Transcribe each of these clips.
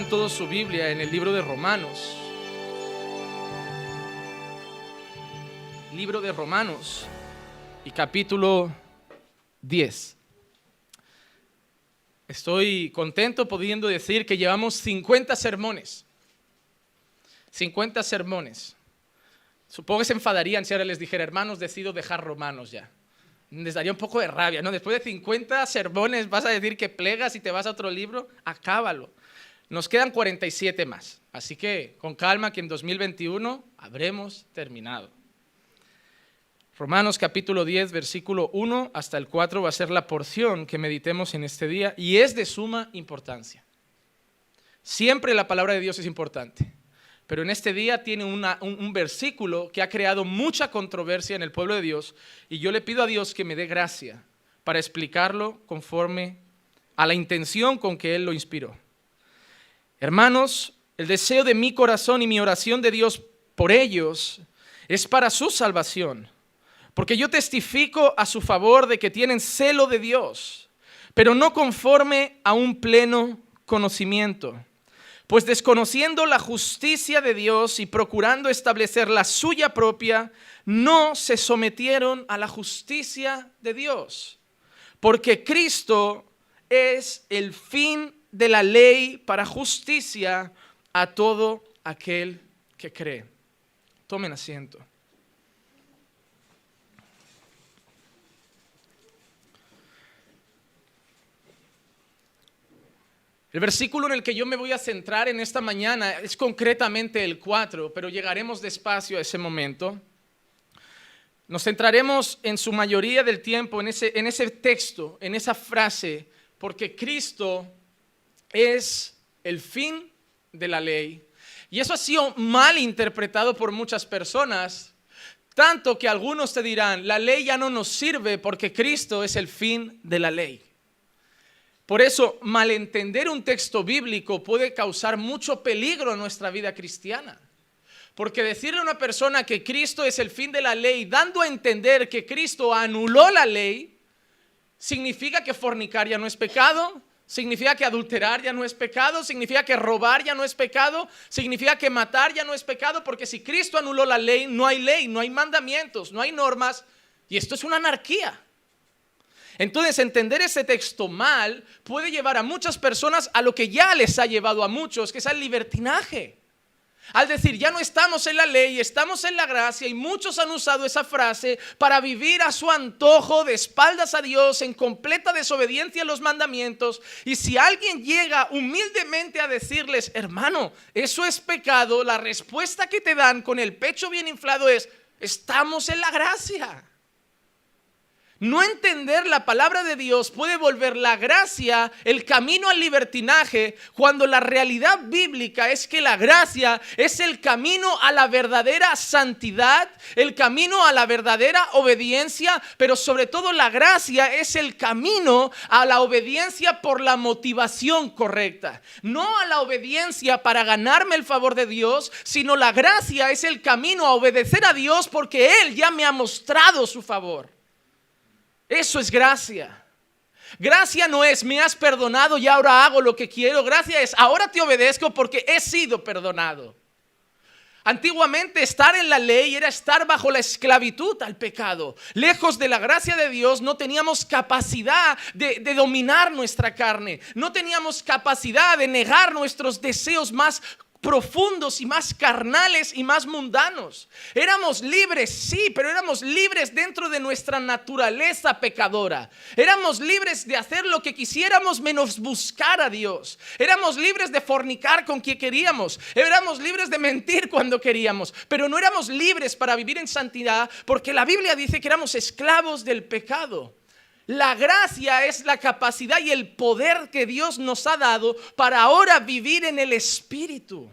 abran todos su Biblia en el libro de Romanos. Libro de Romanos y capítulo 10. Estoy contento pudiendo decir que llevamos 50 sermones. 50 sermones. Supongo que se enfadarían si ahora les dijera, hermanos, decido dejar Romanos ya. Les daría un poco de rabia, ¿no? Después de 50 sermones vas a decir que plegas y te vas a otro libro, acábalo. Nos quedan 47 más, así que con calma que en 2021 habremos terminado. Romanos capítulo 10, versículo 1 hasta el 4 va a ser la porción que meditemos en este día y es de suma importancia. Siempre la palabra de Dios es importante, pero en este día tiene un, un versículo que ha creado mucha controversia en el pueblo de Dios y yo le pido a Dios que me dé gracia para explicarlo conforme a la intención con que Él lo inspiró. Hermanos, el deseo de mi corazón y mi oración de Dios por ellos es para su salvación porque yo testifico a su favor de que tienen celo de Dios, pero no conforme a un pleno conocimiento. Pues desconociendo la justicia de Dios y procurando establecer la suya propia, no se sometieron a la justicia de Dios. Porque Cristo es el fin de la ley para justicia a todo aquel que cree. Tomen asiento. El versículo en el que yo me voy a centrar en esta mañana es concretamente el 4, pero llegaremos despacio a ese momento. Nos centraremos en su mayoría del tiempo en ese, en ese texto, en esa frase, porque Cristo es el fin de la ley. Y eso ha sido mal interpretado por muchas personas, tanto que algunos te dirán, la ley ya no nos sirve porque Cristo es el fin de la ley. Por eso, malentender un texto bíblico puede causar mucho peligro en nuestra vida cristiana. Porque decirle a una persona que Cristo es el fin de la ley, dando a entender que Cristo anuló la ley, significa que fornicar ya no es pecado, significa que adulterar ya no es pecado, significa que robar ya no es pecado, significa que matar ya no es pecado, porque si Cristo anuló la ley, no hay ley, no hay mandamientos, no hay normas, y esto es una anarquía. Entonces, entender ese texto mal puede llevar a muchas personas a lo que ya les ha llevado a muchos, que es al libertinaje. Al decir, ya no estamos en la ley, estamos en la gracia y muchos han usado esa frase para vivir a su antojo de espaldas a Dios en completa desobediencia a los mandamientos. Y si alguien llega humildemente a decirles, hermano, eso es pecado, la respuesta que te dan con el pecho bien inflado es, estamos en la gracia. No entender la palabra de Dios puede volver la gracia el camino al libertinaje cuando la realidad bíblica es que la gracia es el camino a la verdadera santidad, el camino a la verdadera obediencia, pero sobre todo la gracia es el camino a la obediencia por la motivación correcta. No a la obediencia para ganarme el favor de Dios, sino la gracia es el camino a obedecer a Dios porque Él ya me ha mostrado su favor. Eso es gracia. Gracia no es, me has perdonado y ahora hago lo que quiero. Gracia es, ahora te obedezco porque he sido perdonado. Antiguamente estar en la ley era estar bajo la esclavitud al pecado. Lejos de la gracia de Dios no teníamos capacidad de, de, dominar nuestra carne. No teníamos capacidad de negar nuestros deseos más profundos y más carnales y más mundanos. Éramos libres, sí, pero éramos libres dentro de nuestra naturaleza pecadora. Éramos libres de hacer lo que quisiéramos menos buscar a Dios. Éramos libres de fornicar con quien queríamos. Éramos libres de mentir cuando queríamos. Pero no éramos libres para vivir en santidad porque la Biblia dice que éramos esclavos del pecado. La gracia es la capacidad y el poder que Dios nos ha dado para ahora vivir en el Espíritu.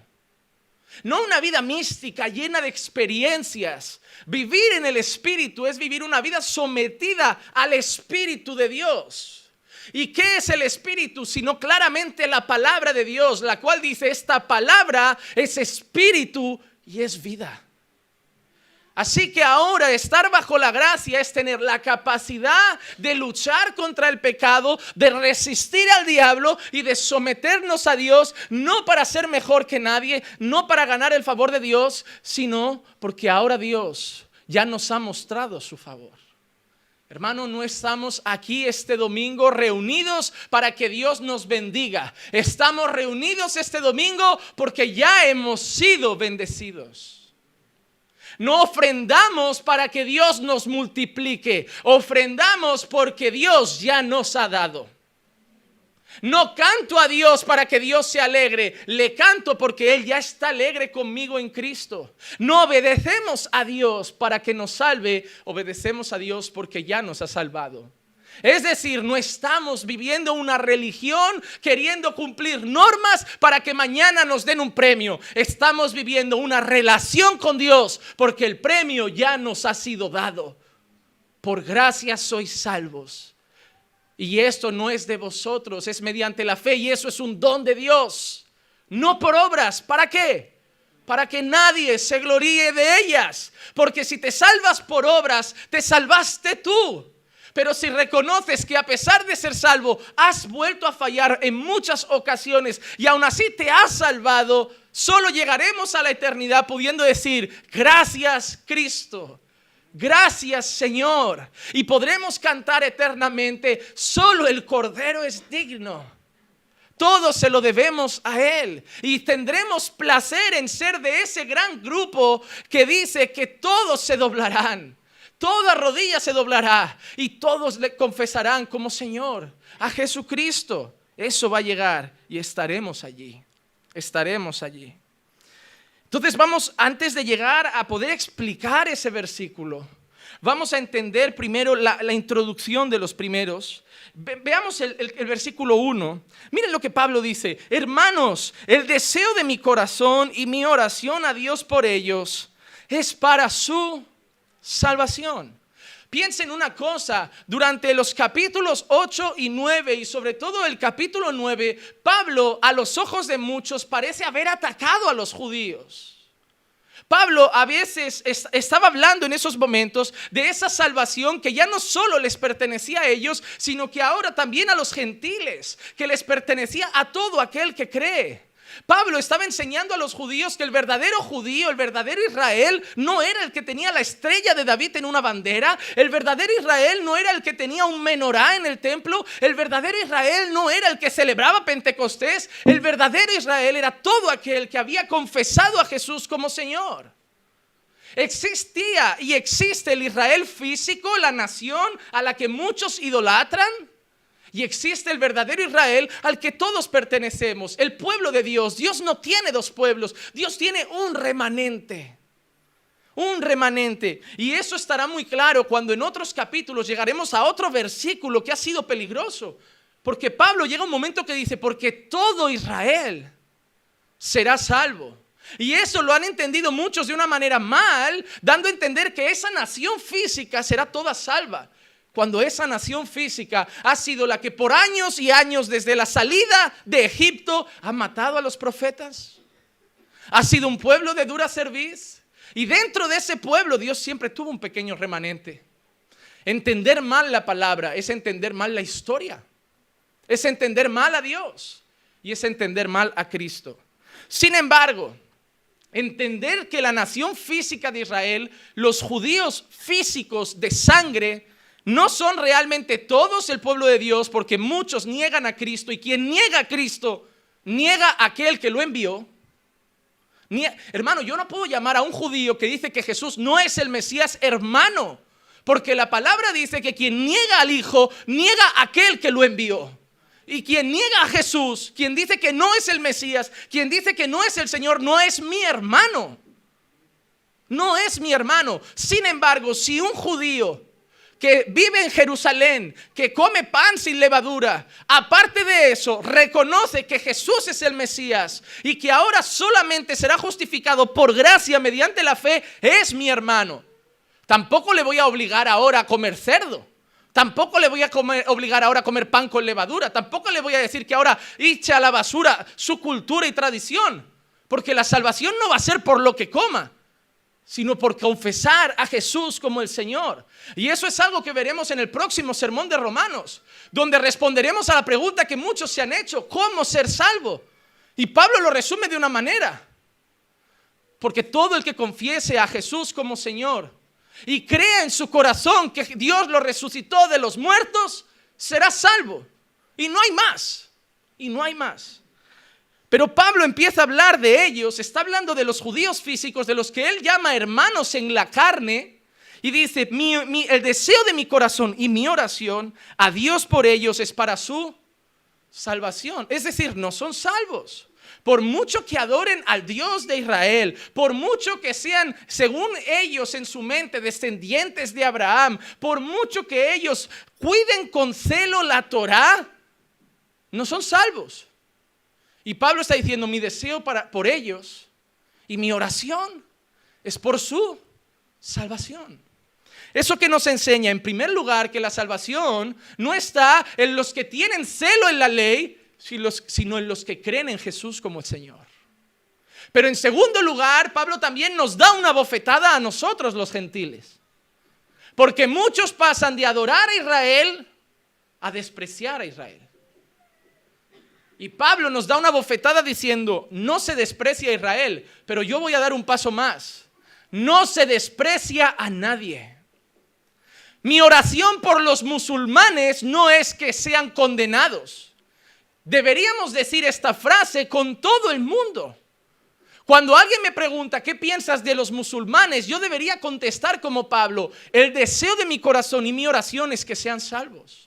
No una vida mística llena de experiencias. Vivir en el Espíritu es vivir una vida sometida al Espíritu de Dios. ¿Y qué es el Espíritu? Sino claramente la palabra de Dios, la cual dice, esta palabra es Espíritu y es vida. Así que ahora estar bajo la gracia es tener la capacidad de luchar contra el pecado, de resistir al diablo y de someternos a Dios, no para ser mejor que nadie, no para ganar el favor de Dios, sino porque ahora Dios ya nos ha mostrado su favor. Hermano, no estamos aquí este domingo reunidos para que Dios nos bendiga. Estamos reunidos este domingo porque ya hemos sido bendecidos. No ofrendamos para que Dios nos multiplique. Ofrendamos porque Dios ya nos ha dado. No canto a Dios para que Dios se alegre, le canto porque Él ya está alegre conmigo en Cristo. No obedecemos a Dios para que nos salve, obedecemos a Dios porque ya nos ha salvado. Es decir, no estamos viviendo una religión queriendo cumplir normas para que mañana nos den un premio. Estamos viviendo una relación con Dios porque el premio ya nos ha sido dado. Por gracia sois salvos. Y esto no es de vosotros, es mediante la fe y eso es un don de Dios. No por obras. ¿Para qué? Para que nadie se gloríe de ellas. Porque si te salvas por obras, te salvaste tú. Pero si reconoces que a pesar de ser salvo, has vuelto a fallar en muchas ocasiones y aún así te has salvado, solo llegaremos a la eternidad pudiendo decir, gracias Cristo. Gracias Señor. Y podremos cantar eternamente, solo el Cordero es digno. Todo se lo debemos a Él. Y tendremos placer en ser de ese gran grupo que dice que todos se doblarán. Toda rodilla se doblará y todos le confesarán como Señor a Jesucristo. Eso va a llegar y estaremos allí. Estaremos allí. Entonces vamos, antes de llegar a poder explicar ese versículo, vamos a entender primero la, introducción de los primeros. veamos el, el versículo 1. Miren lo que Pablo dice. Hermanos, el deseo de mi corazón y mi oración a Dios por ellos es para su salvación. Piensen una cosa, durante los capítulos 8 y 9 y sobre todo el capítulo 9, Pablo a los ojos de muchos parece haber atacado a los judíos. Pablo a veces estaba hablando en esos momentos de esa salvación que ya no solo les pertenecía a ellos, sino que ahora también a los gentiles, que les pertenecía a todo aquel que cree. Pablo estaba enseñando a los judíos que el verdadero judío, el verdadero Israel, no era el que tenía la estrella de David en una bandera, el verdadero Israel no era el que tenía un menorá en el templo, el verdadero Israel no era el que celebraba Pentecostés, el verdadero Israel era todo aquel que había confesado a Jesús como Señor. Existía y existe el Israel físico, la nación a la que muchos idolatran. Y existe el verdadero Israel al que todos pertenecemos, el pueblo de Dios. Dios no tiene dos pueblos, Dios tiene un remanente. Un remanente. Y eso estará muy claro cuando en otros capítulos llegaremos a otro versículo que ha sido peligroso. Porque Pablo llega un momento que dice, porque todo Israel será salvo. Y eso lo han entendido muchos de una manera mal, dando a entender que esa nación física será toda salva cuando esa nación física ha sido la que por años y años desde la salida de Egipto ha matado a los profetas? Ha sido un pueblo de dura cerviz. Y dentro de ese pueblo Dios siempre tuvo un pequeño remanente. Entender mal la palabra es entender mal la historia. Es entender mal a Dios. Y es entender mal a Cristo. Sin embargo, entender que la nación física de Israel, los judíos físicos de sangre, no son realmente todos el pueblo de Dios porque muchos niegan a Cristo y quien niega a Cristo niega a aquel que lo envió. hermano, yo no puedo llamar a un judío que dice que Jesús no es el Mesías hermano, porque la palabra dice que quien niega al Hijo niega a aquel que lo envió. Y quien niega a Jesús, quien dice que no es el Mesías, quien dice que no es el Señor, no es mi hermano. No es mi hermano. Sin embargo, si un judío que vive en Jerusalén, que come pan sin levadura, aparte de eso, reconoce que Jesús es el Mesías y que ahora solamente será justificado por gracia mediante la fe, es mi hermano. Tampoco le voy a obligar ahora a comer cerdo. Tampoco le voy a obligar ahora a comer pan con levadura. Tampoco le voy a decir que ahora eche a la basura su cultura y tradición. Porque la salvación no va a ser por lo que coma, sino por confesar a Jesús como el Señor. Y eso es algo que veremos en el próximo sermón de Romanos, donde responderemos a la pregunta que muchos se han hecho, ¿cómo ser salvo? Y Pablo lo resume de una manera, porque todo el que confiese a Jesús como Señor y crea en su corazón que Dios lo resucitó de los muertos, será salvo. Y no hay más, y no hay más. Pero Pablo empieza a hablar de ellos, está hablando de los judíos físicos, de los que él llama hermanos en la carne, y dice, el deseo de mi corazón y mi oración a Dios por ellos es para su salvación. Es decir, no son salvos. Por mucho que adoren al Dios de Israel, por mucho que sean, según ellos en su mente, descendientes de Abraham, por mucho que ellos cuiden con celo la Torah, no son salvos. Y Pablo está diciendo, mi deseo para, por ellos y mi oración es por su salvación. Eso que nos enseña, en primer lugar, que la salvación no está en los que tienen celo en la ley, sino en los que creen en Jesús como el Señor. Pero en segundo lugar, Pablo también nos da una bofetada a nosotros los gentiles. Porque muchos pasan de adorar a Israel a despreciar a Israel. Y Pablo nos da una bofetada diciendo, no se desprecia a Israel, pero yo voy a dar un paso más. No se desprecia a nadie. Mi oración por los musulmanes no es que sean condenados. Deberíamos decir esta frase con todo el mundo. Cuando alguien me pregunta, ¿qué piensas de los musulmanes? Yo debería contestar como Pablo, el deseo de mi corazón y mi oración es que sean salvos.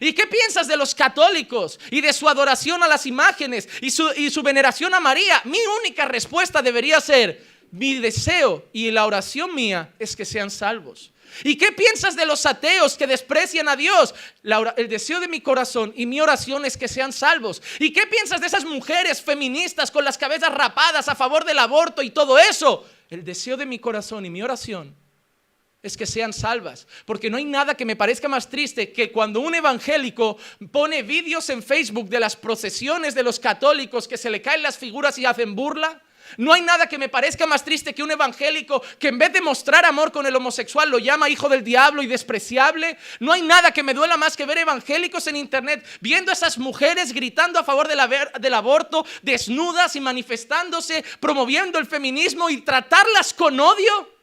¿Y qué piensas de los católicos y de su adoración a las imágenes y su, veneración a María? Mi única respuesta debería ser, mi deseo y la oración mía es que sean salvos. ¿Y qué piensas de los ateos que desprecian a Dios? el deseo de mi corazón y mi oración es que sean salvos. ¿Y qué piensas de esas mujeres feministas con las cabezas rapadas a favor del aborto y todo eso? El deseo de mi corazón y mi oración es que sean salvas. Porque no hay nada que me parezca más triste que cuando un evangélico pone vídeos en Facebook de las procesiones de los católicos que se le caen las figuras y hacen burla. No hay nada que me parezca más triste que un evangélico que en vez de mostrar amor con el homosexual lo llama hijo del diablo y despreciable. No hay nada que me duela más que ver evangélicos en internet viendo a esas mujeres gritando a favor del aborto, desnudas y manifestándose, promoviendo el feminismo y tratarlas con odio.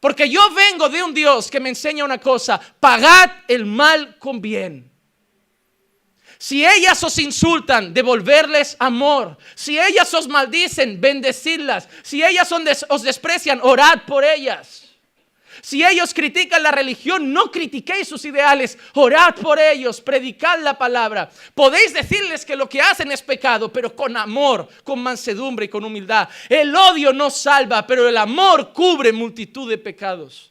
Porque yo vengo de un Dios que me enseña una cosa, pagad el mal con bien. Si ellas os insultan, devolverles amor. Si ellas os maldicen, bendecirlas. Si ellas os desprecian, orad por ellas. Si ellos critican la religión, no critiquéis sus ideales, orad por ellos, predicad la palabra. Podéis decirles que lo que hacen es pecado, pero con amor, con mansedumbre y con humildad. El odio no salva, pero el amor cubre multitud de pecados.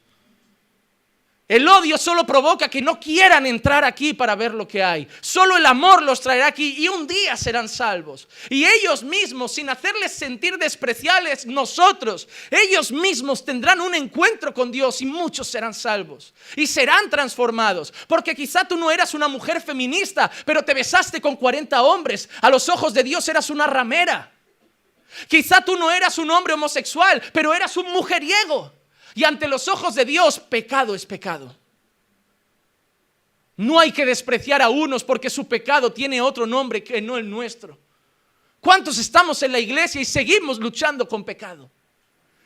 El odio solo provoca que no quieran entrar aquí para ver lo que hay. Solo el amor los traerá aquí y un día serán salvos. Y ellos mismos, sin hacerles sentir despreciables nosotros, ellos mismos tendrán un encuentro con Dios y muchos serán salvos. Y serán transformados. Porque quizá tú no eras una mujer feminista, pero te besaste con 40 hombres. A los ojos de Dios eras una ramera. Quizá tú no eras un hombre homosexual, pero eras un mujeriego. Y ante los ojos de Dios, pecado es pecado. No hay que despreciar a unos porque su pecado tiene otro nombre que no el nuestro. ¿Cuántos estamos en la iglesia y seguimos luchando con pecado?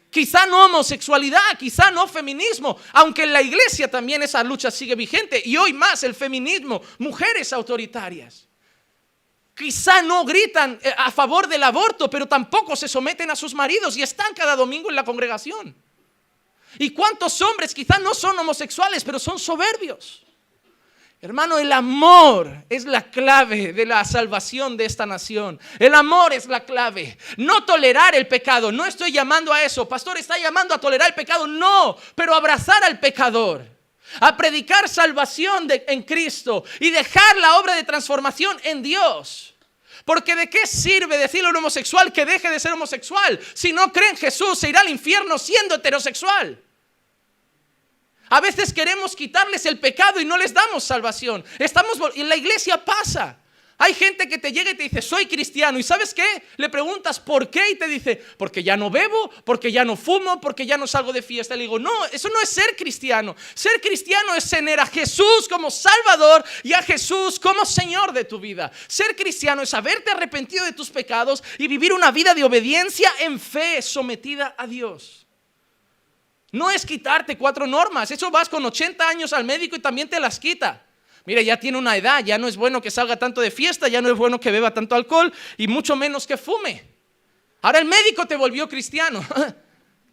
Quizá no homosexualidad, quizá no feminismo, aunque en la iglesia también esa lucha sigue vigente y hoy más el feminismo, mujeres autoritarias. Quizá no gritan eh, a favor del aborto, pero tampoco se someten a sus maridos y están cada domingo en la congregación. ¿Y cuántos hombres quizás no son homosexuales, pero son soberbios? Hermano, el amor es la clave de la salvación de esta nación. El amor es la clave. No tolerar el pecado. No estoy llamando a eso. Pastor, está llamando a tolerar el pecado. No, pero abrazar al pecador. A predicar salvación en Cristo y dejar la obra de transformación en Dios. Porque de qué sirve decirle a un homosexual que deje de ser homosexual si no cree en Jesús, se irá al infierno siendo heterosexual. A veces queremos quitarles el pecado y no les damos salvación. Estamos en la iglesia pasa. Hay gente que te llega y te dice, soy cristiano. ¿Y sabes qué? Le preguntas, ¿por qué? Y te dice, porque ya no bebo, porque ya no fumo, porque ya no salgo de fiesta. Le digo, no, eso no es ser cristiano. Ser cristiano es tener a Jesús como Salvador y a Jesús como Señor de tu vida. Ser cristiano es haberte arrepentido de tus pecados y vivir una vida de obediencia en fe sometida a Dios. No es quitarte cuatro normas. Eso vas con 80 años al médico y también te las quita. Mire, ya tiene una edad, ya no es bueno que salga tanto de fiesta, ya no es bueno que beba tanto alcohol y mucho menos que fume. Ahora el médico te volvió cristiano.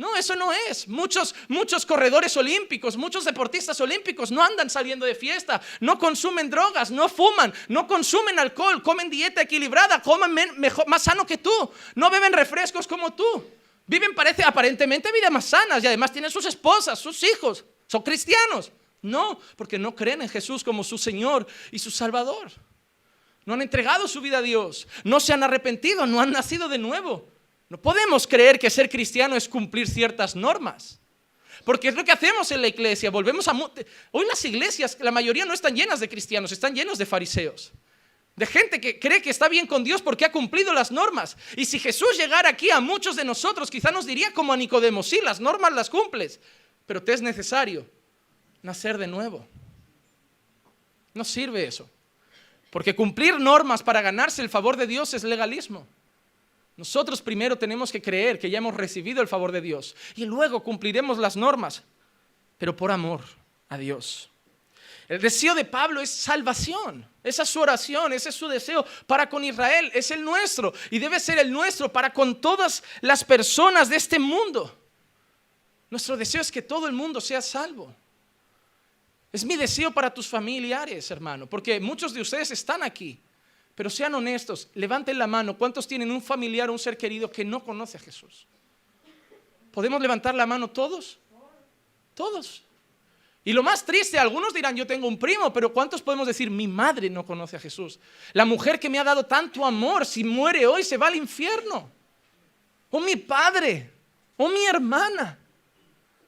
No, eso no es. Muchos, muchos corredores olímpicos, muchos deportistas olímpicos no andan saliendo de fiesta, no consumen drogas, no fuman, no consumen alcohol, comen dieta equilibrada, comen mejor, más sano que tú, no beben refrescos como tú. Viven parece aparentemente vidas más sanas y además tienen sus esposas, sus hijos, son cristianos. No, porque no creen en Jesús como su Señor y su Salvador. No han entregado su vida a Dios, no se han arrepentido, no han nacido de nuevo. No podemos creer que ser cristiano es cumplir ciertas normas. Porque es lo que hacemos en la iglesia. Volvemos a hoy las iglesias, la mayoría no están llenas de cristianos, están llenos de fariseos. De gente que cree que está bien con Dios porque ha cumplido las normas. Y si Jesús llegara aquí a muchos de nosotros, quizá nos diría como a Nicodemo, sí, las normas las cumples, pero te es necesario nacer de nuevo. No sirve eso. Porque cumplir normas para ganarse el favor de Dios es legalismo. Nosotros primero tenemos que creer que ya hemos recibido el favor de Dios y luego cumpliremos las normas, pero por amor a Dios. El deseo de Pablo es salvación. Esa es su oración, ese es su deseo para con Israel, es el nuestro y debe ser el nuestro para con todas las personas de este mundo. Nuestro deseo es que todo el mundo sea salvo. Es mi deseo para tus familiares, hermano, porque muchos de ustedes están aquí. Pero sean honestos, levanten la mano. ¿Cuántos tienen un familiar o un ser querido que no conoce a Jesús? ¿Podemos levantar la mano todos? Todos. Y lo más triste, algunos dirán, yo tengo un primo, pero ¿cuántos podemos decir, mi madre no conoce a Jesús? La mujer que me ha dado tanto amor, si muere hoy, se va al infierno. O mi padre, o mi hermana.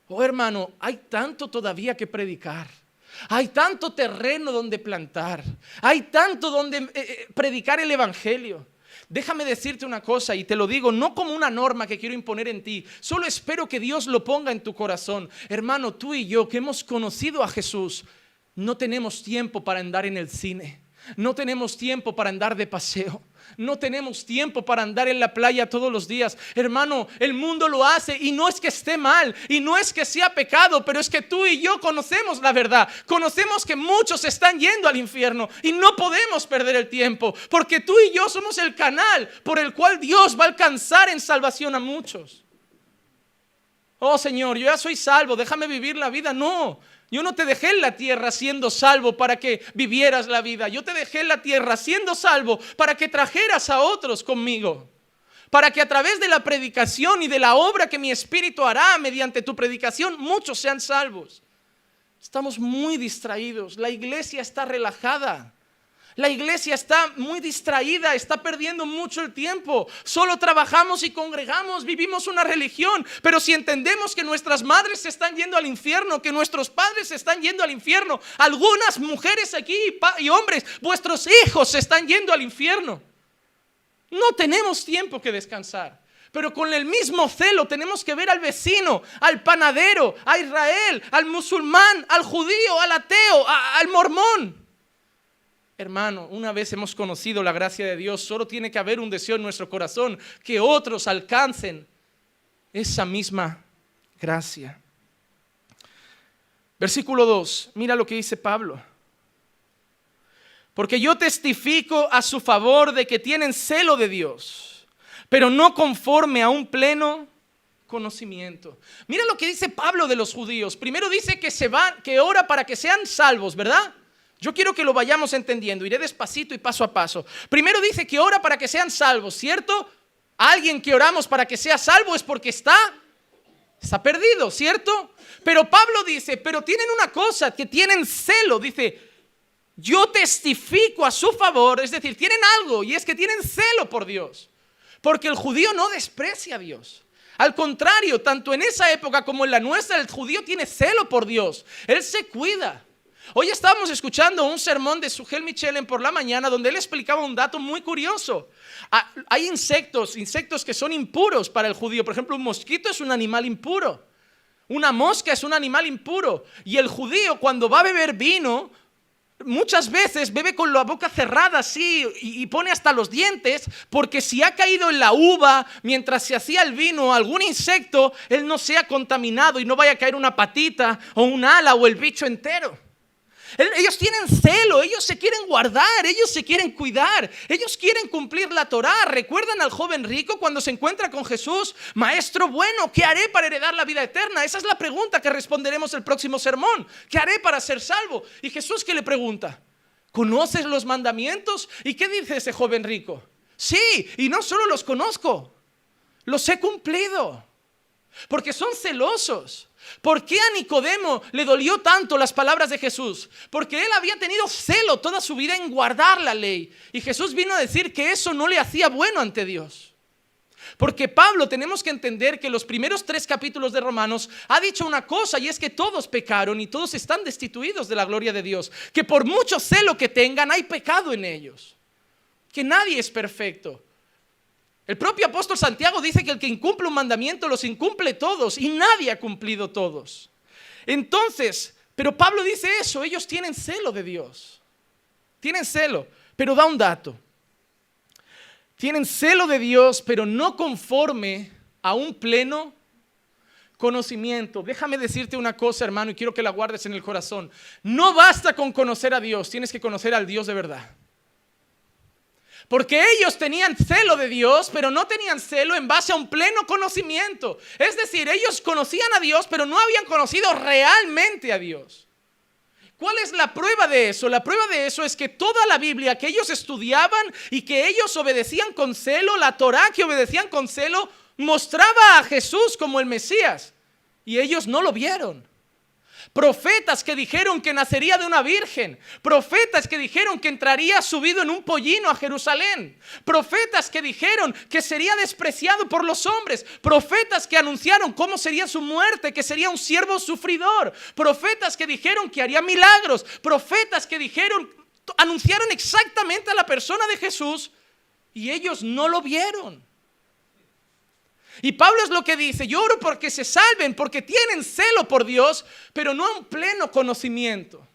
Oh hermano, hay tanto todavía que predicar. Hay tanto terreno donde plantar. Hay tanto donde eh, eh, predicar el Evangelio. Déjame decirte una cosa y te lo digo no como una norma que quiero imponer en ti, solo espero que Dios lo ponga en tu corazón. Hermano, tú y yo que hemos conocido a Jesús, no tenemos tiempo para andar en el cine, no tenemos tiempo para andar de paseo. No tenemos tiempo para andar en la playa todos los días. Hermano, el mundo lo hace y no es que esté mal y no es que sea pecado, pero es que tú y yo conocemos la verdad. Conocemos que muchos están yendo al infierno y no podemos perder el tiempo porque tú y yo somos el canal por el cual Dios va a alcanzar en salvación a muchos. Oh Señor, yo ya soy salvo, déjame vivir la vida. No, yo no te dejé en la tierra siendo salvo para que vivieras la vida. Yo te dejé en la tierra siendo salvo para que trajeras a otros conmigo. Para que a través de la predicación y de la obra que mi espíritu hará mediante tu predicación, muchos sean salvos. Estamos muy distraídos. La iglesia está relajada. La iglesia está muy distraída, está perdiendo mucho el tiempo. Solo trabajamos y congregamos, vivimos una religión. Pero si entendemos que nuestras madres se están yendo al infierno, que nuestros padres se están yendo al infierno, algunas mujeres aquí y hombres, vuestros hijos se están yendo al infierno. No tenemos tiempo que descansar. Pero con el mismo celo tenemos que ver al vecino, al panadero, a Israel, al musulmán, al judío, al ateo, al mormón. Hermano, una vez hemos conocido la gracia de Dios, solo tiene que haber un deseo en nuestro corazón, que otros alcancen esa misma gracia. Versículo 2, mira lo que dice Pablo. Porque yo testifico a su favor de que tienen celo de Dios, pero no conforme a un pleno conocimiento. Mira lo que dice Pablo de los judíos. Primero dice que se van, que ora para que sean salvos, ¿verdad? Yo quiero que lo vayamos entendiendo, iré despacito y paso a paso. Primero dice que ora para que sean salvos, ¿cierto? Alguien que oramos para que sea salvo es porque está está perdido, ¿cierto? Pero Pablo dice, pero tienen una cosa, que tienen celo, dice, yo testifico a su favor, es decir, tienen algo y es que tienen celo por Dios. Porque el judío no desprecia a Dios. Al contrario, tanto en esa época como en la nuestra, el judío tiene celo por Dios. Él se cuida. Hoy estábamos escuchando un sermón de Sugel Michelen por la mañana donde él explicaba un dato muy curioso. Ah, hay insectos, insectos que son impuros para el judío. Por ejemplo, un mosquito es un animal impuro. Una mosca es un animal impuro. Y el judío cuando va a beber vino muchas veces bebe con la boca cerrada así y, pone hasta los dientes, porque si ha caído en la uva mientras se hacía el vino algún insecto, él no sea contaminado y no vaya a caer una patita o un ala o el bicho entero. Ellos tienen celo, ellos se quieren guardar, ellos se quieren cuidar, ellos quieren cumplir la Torá. ¿Recuerdan al joven rico cuando se encuentra con Jesús? Maestro bueno, ¿qué haré para heredar la vida eterna? Esa es la pregunta que responderemos el próximo sermón. ¿Qué haré para ser salvo? Y Jesús que le pregunta, ¿conoces los mandamientos? ¿Y qué dice ese joven rico? Sí, y no solo los conozco, los he cumplido. Porque son celosos. ¿Por qué a Nicodemo le dolió tanto las palabras de Jesús? Porque él había tenido celo toda su vida en guardar la ley. Y Jesús vino a decir que eso no le hacía bueno ante Dios. Porque Pablo tenemos que entender que los primeros tres capítulos de Romanos ha dicho una cosa y es que todos pecaron y todos están destituidos de la gloria de Dios. Que por mucho celo que tengan hay pecado en ellos. Que nadie es perfecto. El propio apóstol Santiago dice que el que incumple un mandamiento los incumple todos y nadie ha cumplido todos. Entonces, pero Pablo dice eso, ellos tienen celo de Dios. Tienen celo, pero da un dato. Tienen celo de Dios, pero no conforme a un pleno conocimiento. Déjame decirte una cosa, hermano, y quiero que la guardes en el corazón. No basta con conocer a Dios, tienes que conocer al Dios de verdad. Porque ellos tenían celo de Dios, pero no tenían celo en base a un pleno conocimiento. Es decir, ellos conocían a Dios, pero no habían conocido realmente a Dios. ¿Cuál es la prueba de eso? La prueba de eso es que toda la Biblia que ellos estudiaban y que ellos obedecían con celo, la Torah que obedecían con celo, mostraba a Jesús como el Mesías. Y ellos no lo vieron. Profetas que dijeron que nacería de una virgen. Profetas que dijeron que entraría subido en un pollino a Jerusalén. Profetas que dijeron que sería despreciado por los hombres. Profetas que anunciaron cómo sería su muerte, que sería un siervo sufridor. Profetas que dijeron que haría milagros. Profetas que dijeron, anunciaron exactamente a la persona de Jesús y ellos no lo vieron. Y Pablo es lo que dice, yo oro porque se salven, porque tienen celo por Dios, pero no un pleno conocimiento.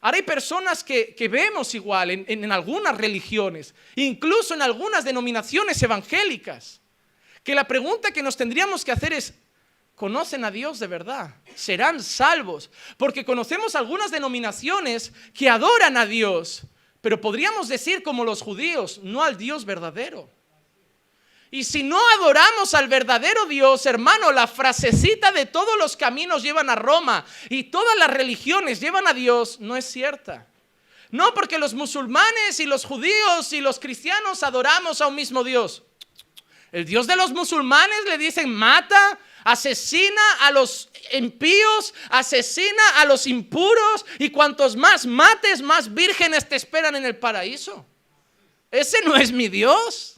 Ahora hay personas que, vemos igual en, en algunas religiones, incluso en algunas denominaciones evangélicas, que la pregunta que nos tendríamos que hacer es, ¿conocen a Dios de verdad? ¿Serán salvos? Porque conocemos algunas denominaciones que adoran a Dios, pero podríamos decir como los judíos, no al Dios verdadero. Y si no adoramos al verdadero Dios, hermano, la frasecita de todos los caminos llevan a Roma y todas las religiones llevan a Dios no es cierta. No porque los musulmanes y los judíos y los cristianos adoramos a un mismo Dios. El Dios de los musulmanes le dicen mata, asesina a los impíos, asesina a los impuros y cuantos más mates, más vírgenes te esperan en el paraíso. Ese no es mi Dios.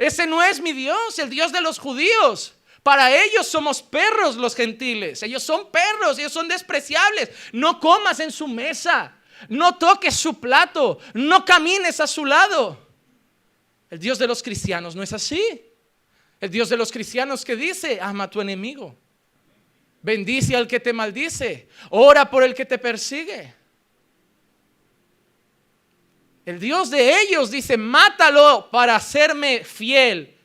Ese no es mi Dios, el Dios de los judíos. Para ellos somos perros los gentiles. Ellos son perros, ellos son despreciables. No comas en su mesa, no toques su plato, no camines a su lado. El Dios de los cristianos no es así. El Dios de los cristianos que dice, ama a tu enemigo. Bendice al que te maldice. Ora por el que te persigue. El Dios de ellos dice, mátalo para hacerme fiel.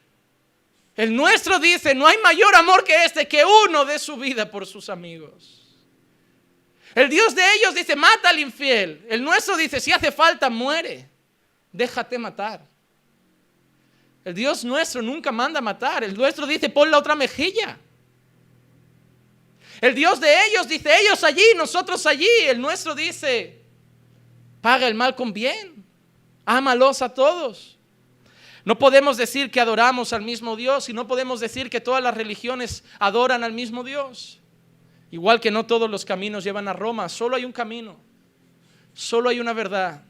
El nuestro dice, no hay mayor amor que este, que uno dé su vida por sus amigos. El Dios de ellos dice, mata al infiel. El nuestro dice, si hace falta, muere. Déjate matar. El Dios nuestro nunca manda matar. El nuestro dice, pon la otra mejilla. El Dios de ellos dice, ellos allí, nosotros allí. El nuestro dice, paga el mal con bien. Ámalos a todos. No podemos decir que adoramos al mismo Dios y no podemos decir que todas las religiones adoran al mismo Dios. Igual que no todos los caminos llevan a Roma, solo hay un camino, solo hay una verdad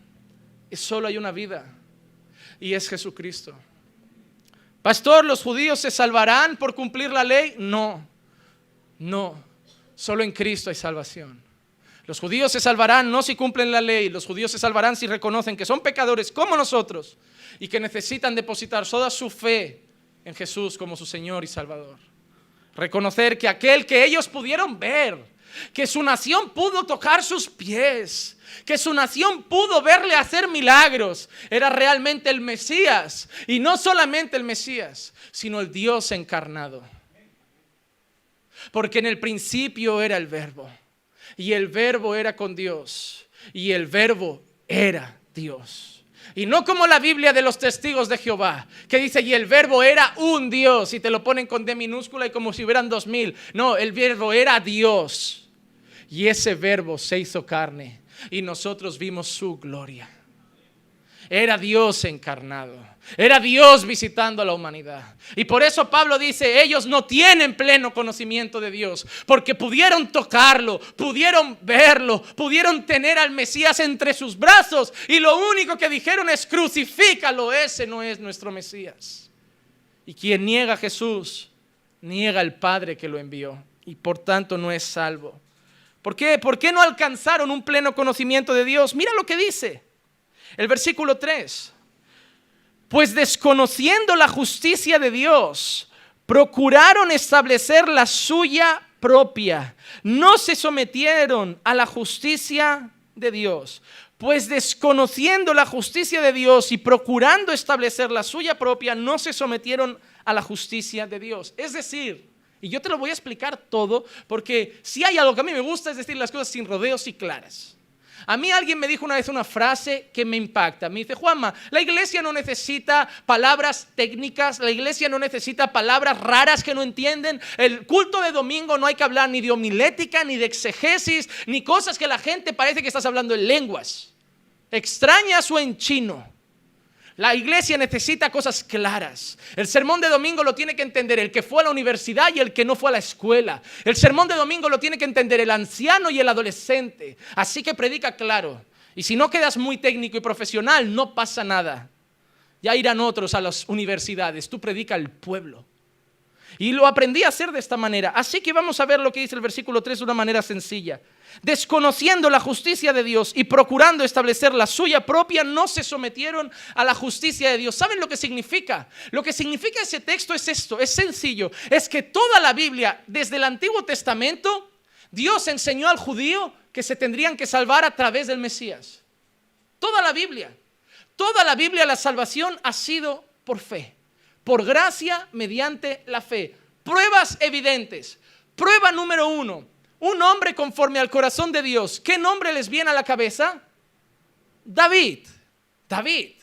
y solo hay una vida y es Jesucristo. Pastor, ¿los judíos se salvarán por cumplir la ley? No, no. Solo en Cristo hay salvación. Los judíos se salvarán no si cumplen la ley, los judíos se salvarán si reconocen que son pecadores como nosotros y que necesitan depositar toda su fe en Jesús como su Señor y Salvador. Reconocer que aquel que ellos pudieron ver, que su nación pudo tocar sus pies, que su nación pudo verle hacer milagros, era realmente el Mesías. Y no solamente el Mesías, sino el Dios encarnado. Porque en el principio era el verbo. Y el verbo era con Dios. Y el verbo era Dios. Y no como la Biblia de los testigos de Jehová, que dice, y el verbo era un Dios, y te lo ponen con D minúscula y como si hubieran dos mil. No, el verbo era Dios. Y ese verbo se hizo carne y nosotros vimos su gloria. Era Dios encarnado. Era Dios visitando a la humanidad. Y por eso Pablo dice, ellos no tienen pleno conocimiento de Dios, porque pudieron tocarlo, pudieron verlo, pudieron tener al Mesías entre sus brazos y lo único que dijeron es, crucifícalo, ese no es nuestro Mesías. Y quien niega a Jesús, niega al Padre que lo envió y por tanto no es salvo. ¿Por qué? ¿Por qué no alcanzaron un pleno conocimiento de Dios? Mira lo que dice. El versículo 3. Pues desconociendo la justicia de Dios, procuraron establecer la suya propia. No se sometieron a la justicia de Dios. Pues desconociendo la justicia de Dios y procurando establecer la suya propia, no se sometieron a la justicia de Dios. Es decir, y yo te lo voy a explicar todo porque si hay algo que a mí me gusta es decir las cosas sin rodeos y claras. A mí alguien me dijo una vez una frase que me impacta. Me dice, Juanma, la iglesia no necesita palabras técnicas, la iglesia no necesita palabras raras que no entienden. El culto de domingo no hay que hablar ni de homilética, ni de exegesis, ni cosas que la gente parece que estás hablando en lenguas, extrañas o en chino. La iglesia necesita cosas claras. El sermón de domingo lo tiene que entender el que fue a la universidad y el que no fue a la escuela. El sermón de domingo lo tiene que entender el anciano y el adolescente. Así que predica claro. Y si no quedas muy técnico y profesional, no pasa nada. Ya irán otros a las universidades. Tú predica al pueblo. Y lo aprendí a hacer de esta manera. Así que vamos a ver lo que dice el versículo 3 de una manera sencilla desconociendo la justicia de Dios y procurando establecer la suya propia, no se sometieron a la justicia de Dios. ¿Saben lo que significa? Lo que significa ese texto es esto, es sencillo, es que toda la Biblia, desde el Antiguo Testamento, Dios enseñó al judío que se tendrían que salvar a través del Mesías. Toda la Biblia, toda la Biblia, la salvación ha sido por fe, por gracia mediante la fe. Pruebas evidentes. Prueba número uno, un hombre conforme al corazón de Dios. ¿Qué nombre les viene a la cabeza? David. David.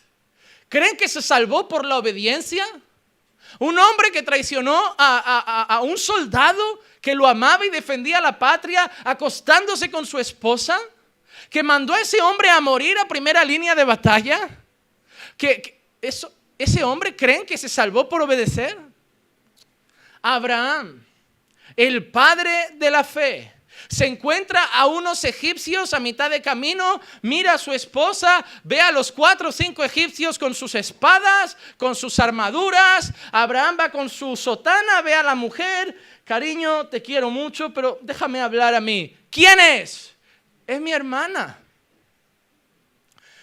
¿Creen que se salvó por la obediencia? Un hombre que traicionó a, un soldado que lo amaba y defendía la patria acostándose con su esposa. Que mandó a ese hombre a morir a primera línea de batalla. Que, eso, ese hombre creen que se salvó por obedecer. Abraham el padre de la fe, se encuentra a unos egipcios a mitad de camino, mira a su esposa, ve a los cuatro o cinco egipcios con sus espadas, con sus armaduras, Abraham va con su sotana, ve a la mujer, cariño, te quiero mucho, pero déjame hablar a mí. ¿Quién es? Es mi hermana.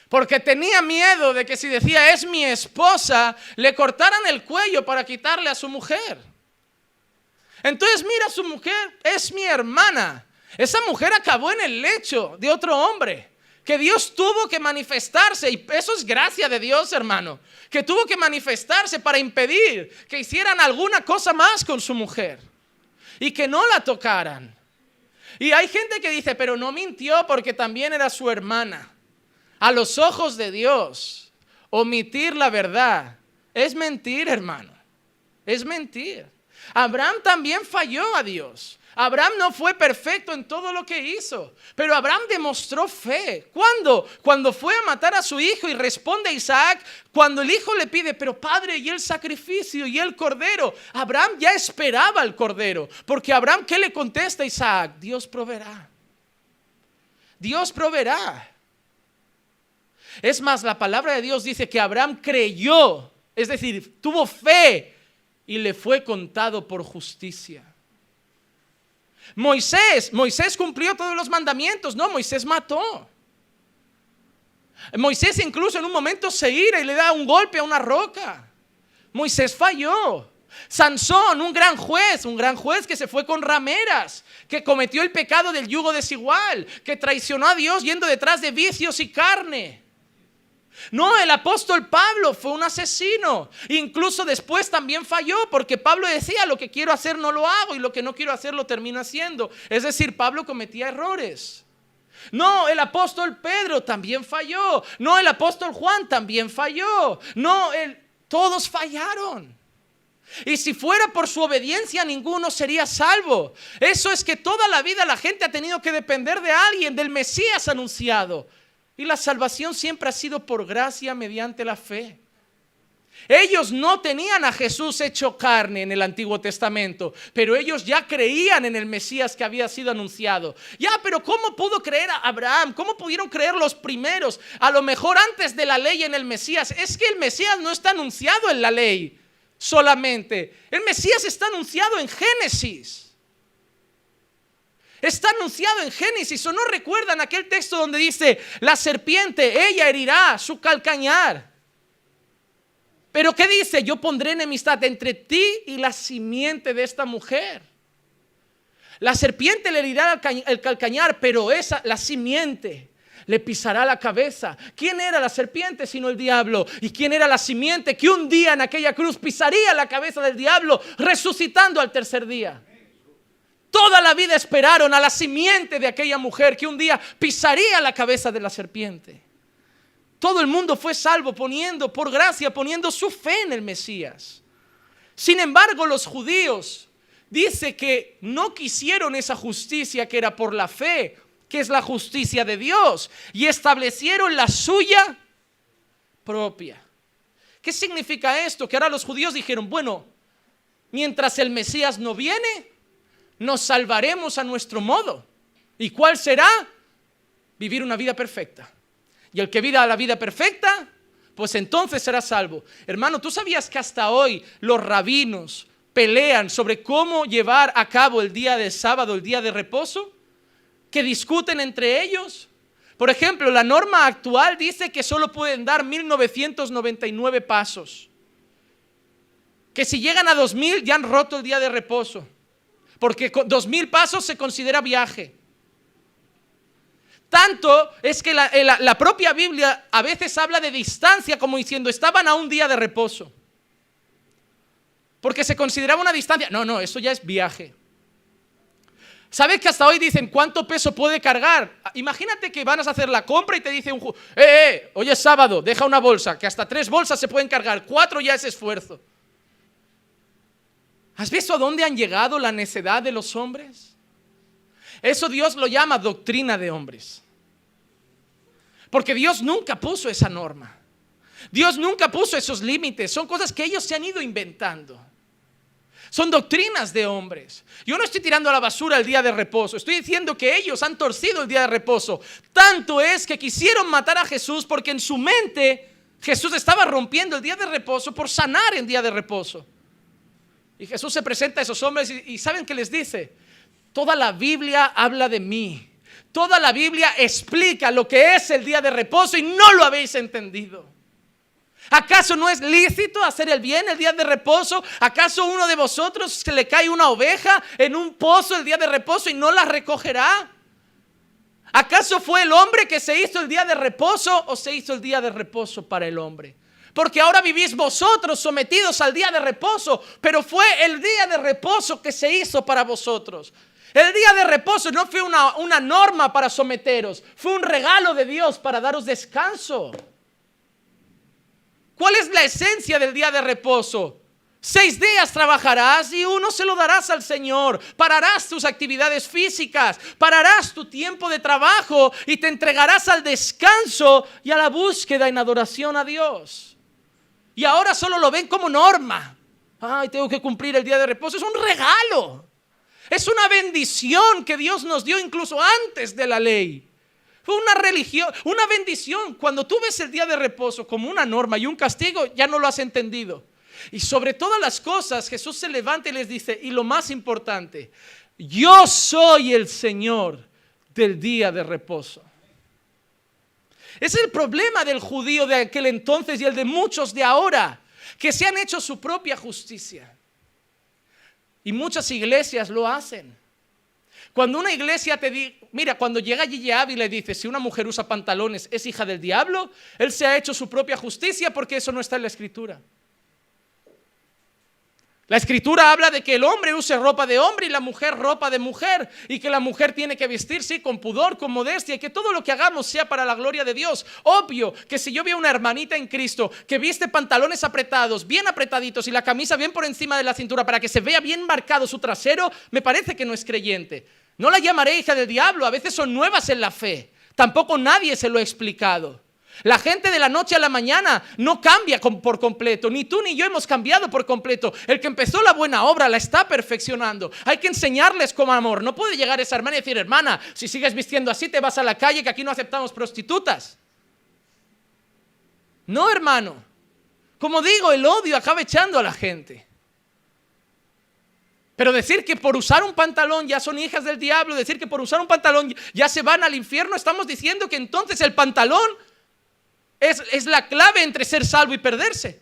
Porque tenía miedo de que si decía es mi esposa, le cortaran el cuello para quitarle a su mujer. Entonces mira, su mujer es mi hermana. Esa mujer acabó en el lecho de otro hombre. Que Dios tuvo que manifestarse. Y eso es gracia de Dios, hermano. Que tuvo que manifestarse para impedir que hicieran alguna cosa más con su mujer. Y que no la tocaran. Y hay gente que dice, pero no mintió porque también era su hermana. A los ojos de Dios, omitir la verdad es mentir, hermano. Es mentir. Abraham también falló a Dios. Abraham no fue perfecto en todo lo que hizo, pero Abraham demostró fe. ¿Cuándo? Cuando fue a matar a su hijo y responde a Isaac, cuando el hijo le pide, pero padre, ¿y el sacrificio y el cordero? Abraham ya esperaba el cordero, porque Abraham, ¿qué le contesta a Isaac? Dios proveerá. Dios proveerá. Es más, la palabra de Dios dice que Abraham creyó, es decir, tuvo fe y le fue contado por justicia. Moisés, Moisés cumplió todos los mandamientos, no, Moisés mató. Moisés incluso en un momento se ira y le da un golpe a una roca. Moisés falló. Sansón, un gran juez, un gran juez que se fue con rameras, que cometió el pecado del yugo desigual, que traicionó a Dios yendo detrás de vicios y carne. No, el apóstol Pablo fue un asesino. Incluso después también falló porque Pablo decía, lo que quiero hacer no lo hago y lo que no quiero hacer lo termino haciendo. Es decir, Pablo cometía errores. No, el apóstol Pedro también falló. No, el apóstol Juan también falló. No, todos fallaron. Y si fuera por su obediencia, ninguno sería salvo. Eso es que toda la vida la gente ha tenido que depender de alguien, del Mesías anunciado. Y la salvación siempre ha sido por gracia mediante la fe. Ellos no tenían a Jesús hecho carne en el Antiguo Testamento, pero ellos ya creían en el Mesías que había sido anunciado. Ya, pero ¿cómo pudo creer a Abraham? ¿Cómo pudieron creer los primeros? A lo mejor antes de la ley en el Mesías. Es que el Mesías no está anunciado en la ley solamente. El Mesías está anunciado en Génesis. Está anunciado en Génesis. ¿O no recuerdan aquel texto donde dice, la serpiente, ella herirá su calcañar? Pero ¿qué dice? Yo pondré enemistad entre ti y la simiente de esta mujer. La serpiente le herirá el calcañar, pero esa, la simiente, le pisará la cabeza. ¿Quién era la serpiente sino el diablo? ¿Y quién era la simiente que un día en aquella cruz pisaría la cabeza del diablo, resucitando al tercer día? Toda la vida esperaron a la simiente de aquella mujer que un día pisaría la cabeza de la serpiente. Todo el mundo fue salvo poniendo, por gracia, poniendo su fe en el Mesías. Sin embargo, los judíos dice que no quisieron esa justicia que era por la fe, que es la justicia de Dios, y establecieron la suya propia. ¿Qué significa esto? Que ahora los judíos dijeron, bueno, mientras el Mesías no viene, nos salvaremos a nuestro modo. ¿Y cuál será? Vivir una vida perfecta. Y el que viva la vida perfecta, pues entonces será salvo. Hermano, ¿tú sabías que hasta hoy los rabinos pelean sobre cómo llevar a cabo el día de sábado, el día de reposo? Que discuten entre ellos. Por ejemplo, la norma actual dice que solo pueden dar 1999 pasos. Que si llegan a 2000 ya han roto el día de reposo. Porque 2000 pasos se considera viaje. Tanto es que eh, la, propia Biblia a veces habla de distancia como diciendo, estaban a un día de reposo. Porque se consideraba una distancia. No, no, eso ya es viaje. ¿Sabes que hasta hoy dicen cuánto peso puede cargar? Imagínate que van a hacer la compra y te dice un... Eh, eh, hoy es sábado, deja una bolsa, que hasta tres bolsas se pueden cargar, cuatro ya es esfuerzo. ¿Has visto a dónde han llegado la necedad de los hombres? Eso Dios lo llama doctrina de hombres. Porque Dios nunca puso esa norma. Dios nunca puso esos límites. Son cosas que ellos se han ido inventando. Son doctrinas de hombres. Yo no estoy tirando a la basura el día de reposo. Estoy diciendo que ellos han torcido el día de reposo. Tanto es que quisieron matar a Jesús porque en su mente Jesús estaba rompiendo el día de reposo por sanar el día de reposo. Y Jesús se presenta a esos hombres y, ¿saben qué les dice? Toda la Biblia habla de mí. Toda la Biblia explica lo que es el día de reposo y no lo habéis entendido. ¿Acaso no es lícito hacer el bien el día de reposo? ¿Acaso uno de vosotros se le cae una oveja en un pozo el día de reposo y no la recogerá? ¿Acaso fue el hombre que se hizo el día de reposo o se hizo el día de reposo para el hombre? Porque ahora vivís vosotros sometidos al día de reposo, pero fue el día de reposo que se hizo para vosotros. El día de reposo no fue una, una, norma para someteros, fue un regalo de Dios para daros descanso. ¿Cuál es la esencia del día de reposo? Seis días trabajarás y uno se lo darás al Señor. Pararás tus actividades físicas, pararás tu tiempo de trabajo y te entregarás al descanso y a la búsqueda en adoración a Dios. Y ahora solo lo ven como norma. Ay, tengo que cumplir el día de reposo. Es un regalo. Es una bendición que Dios nos dio incluso antes de la ley. Fue una religión, una bendición. Cuando tú ves el día de reposo como una norma y un castigo, ya no lo has entendido. Y sobre todas las cosas, Jesús se levanta y les dice, y lo más importante, yo soy el Señor del día de reposo. Es el problema del judío de aquel entonces y el de muchos de ahora, que se han hecho su propia justicia. Y muchas iglesias lo hacen. Cuando una iglesia te dice, mira, cuando llega Gigi y le dice, si una mujer usa pantalones es hija del diablo, él se ha hecho su propia justicia porque eso no está en la escritura. La escritura habla de que el hombre use ropa de hombre y la mujer ropa de mujer y que la mujer tiene que vestirse con pudor, con modestia y que todo lo que hagamos sea para la gloria de Dios. Obvio que si yo veo una hermanita en Cristo que viste pantalones apretados, bien apretaditos y la camisa bien por encima de la cintura para que se vea bien marcado su trasero, me parece que no es creyente. No la llamaré hija del diablo, a veces son nuevas en la fe. Tampoco nadie se lo ha explicado. La gente de la noche a la mañana no cambia por completo, ni tú ni yo hemos cambiado por completo. El que empezó la buena obra la está perfeccionando. Hay que enseñarles como amor. No puede llegar esa hermana y decir, hermana, si sigues vistiendo así te vas a la calle que aquí no aceptamos prostitutas. No, hermano. Como digo, el odio acaba echando a la gente. Pero decir que por usar un pantalón ya son hijas del diablo, decir que por usar un pantalón ya se van al infierno, estamos diciendo que entonces el pantalón es, la clave entre ser salvo y perderse.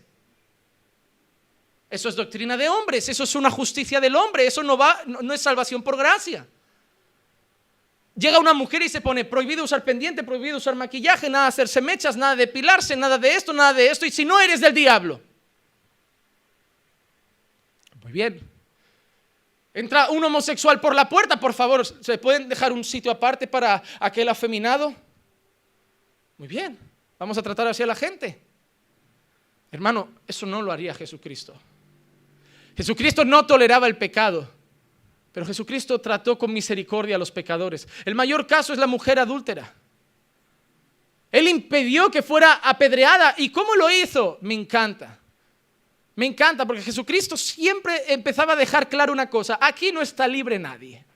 Eso es doctrina de hombres, eso es una justicia del hombre, eso no, va, no, es salvación por gracia. Llega una mujer y se pone prohibido usar pendiente, prohibido usar maquillaje, nada de hacerse mechas, nada de depilarse, nada de esto, nada de esto, y si no eres del diablo. Muy bien. Entra un homosexual por la puerta, por favor, ¿se pueden dejar un sitio aparte para aquel afeminado? Muy bien. Vamos a tratar así a la gente. Hermano, eso no lo haría Jesucristo. Jesucristo no toleraba el pecado, pero Jesucristo trató con misericordia a los pecadores. El mayor caso es la mujer adúltera. Él impidió que fuera apedreada. ¿Y cómo lo hizo? Me encanta. Me encanta porque Jesucristo siempre empezaba a dejar claro una cosa. Aquí no está libre nadie.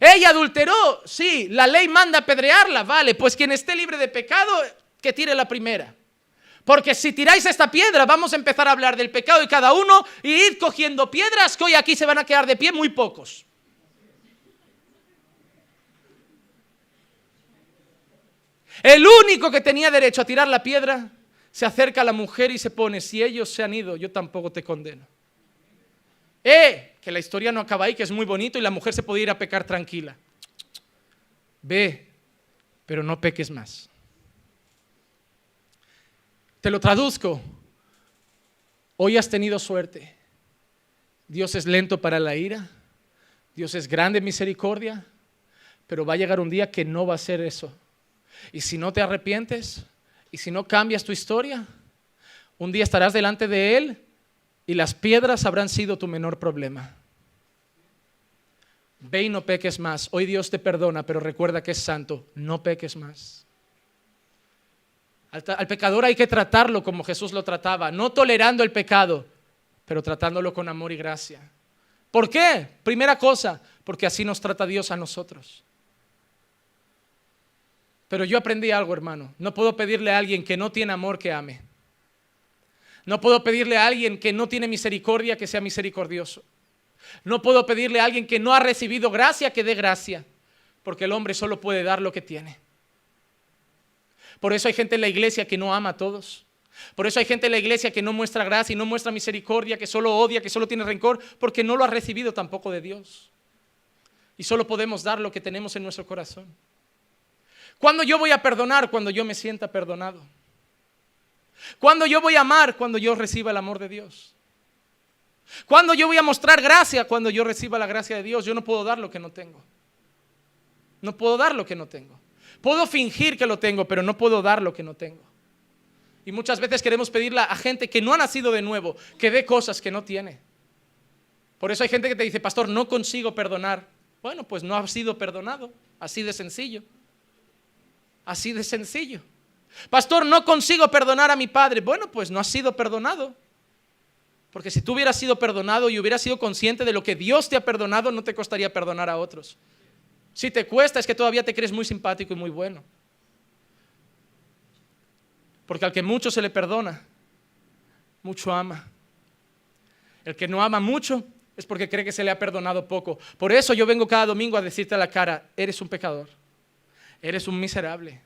Ella adulteró, sí, la ley manda apedrearla, vale, pues quien esté libre de pecado, que tire la primera. Porque si tiráis esta piedra, vamos a empezar a hablar del pecado de cada uno y ir cogiendo piedras que hoy aquí se van a quedar de pie muy pocos. El único que tenía derecho a tirar la piedra se acerca a la mujer y se pone, si ellos se han ido, yo tampoco te condeno. ¡Eh! Que la historia no acaba ahí, que es muy bonito y la mujer se puede ir a pecar tranquila. Ve, pero no peques más. Te lo traduzco. Hoy has tenido suerte. Dios es lento para la ira. Dios es grande en misericordia. Pero va a llegar un día que no va a ser eso. Y si no te arrepientes, y si no cambias tu historia, un día estarás delante de Él y las piedras habrán sido tu menor problema. Ve y no peques más. Hoy Dios te perdona, pero recuerda que es santo. No peques más. Al, al, pecador hay que tratarlo como Jesús lo trataba, no tolerando el pecado, pero tratándolo con amor y gracia. ¿Por qué? Primera cosa, porque así nos trata Dios a nosotros. Pero yo aprendí algo, hermano. No puedo pedirle a alguien que no tiene amor que ame. No puedo pedirle a alguien que no tiene misericordia que sea misericordioso. No puedo pedirle a alguien que no ha recibido gracia que dé gracia, porque el hombre solo puede dar lo que tiene. Por eso hay gente en la iglesia que no ama a todos. Por eso hay gente en la iglesia que no muestra gracia y no muestra misericordia, que solo odia, que solo tiene rencor, porque no lo ha recibido tampoco de Dios. Y solo podemos dar lo que tenemos en nuestro corazón. ¿Cuándo yo voy a perdonar? Cuando yo me sienta perdonado. ¿Cuándo yo voy a amar? Cuando yo reciba el amor de Dios. ¿Cuándo yo voy a mostrar gracia? Cuando yo reciba la gracia de Dios. Yo no puedo dar lo que no tengo. No puedo dar lo que no tengo. Puedo fingir que lo tengo, pero no puedo dar lo que no tengo. Y muchas veces queremos pedirle a gente que no ha nacido de nuevo, que dé cosas que no tiene. Por eso hay gente que te dice, pastor, no consigo perdonar. Bueno, pues no ha sido perdonado. Así de sencillo. Así de sencillo. Pastor, no consigo perdonar a mi padre. Bueno, pues no has sido perdonado. Porque si tú hubieras sido perdonado y hubieras sido consciente de lo que Dios te ha perdonado, no te costaría perdonar a otros. Si te cuesta es que todavía te crees muy simpático y muy bueno. Porque al que mucho se le perdona, mucho ama. El que no ama mucho, es porque cree que se le ha perdonado poco. Por eso yo vengo cada domingo a decirte a la cara, eres un pecador, eres un miserable.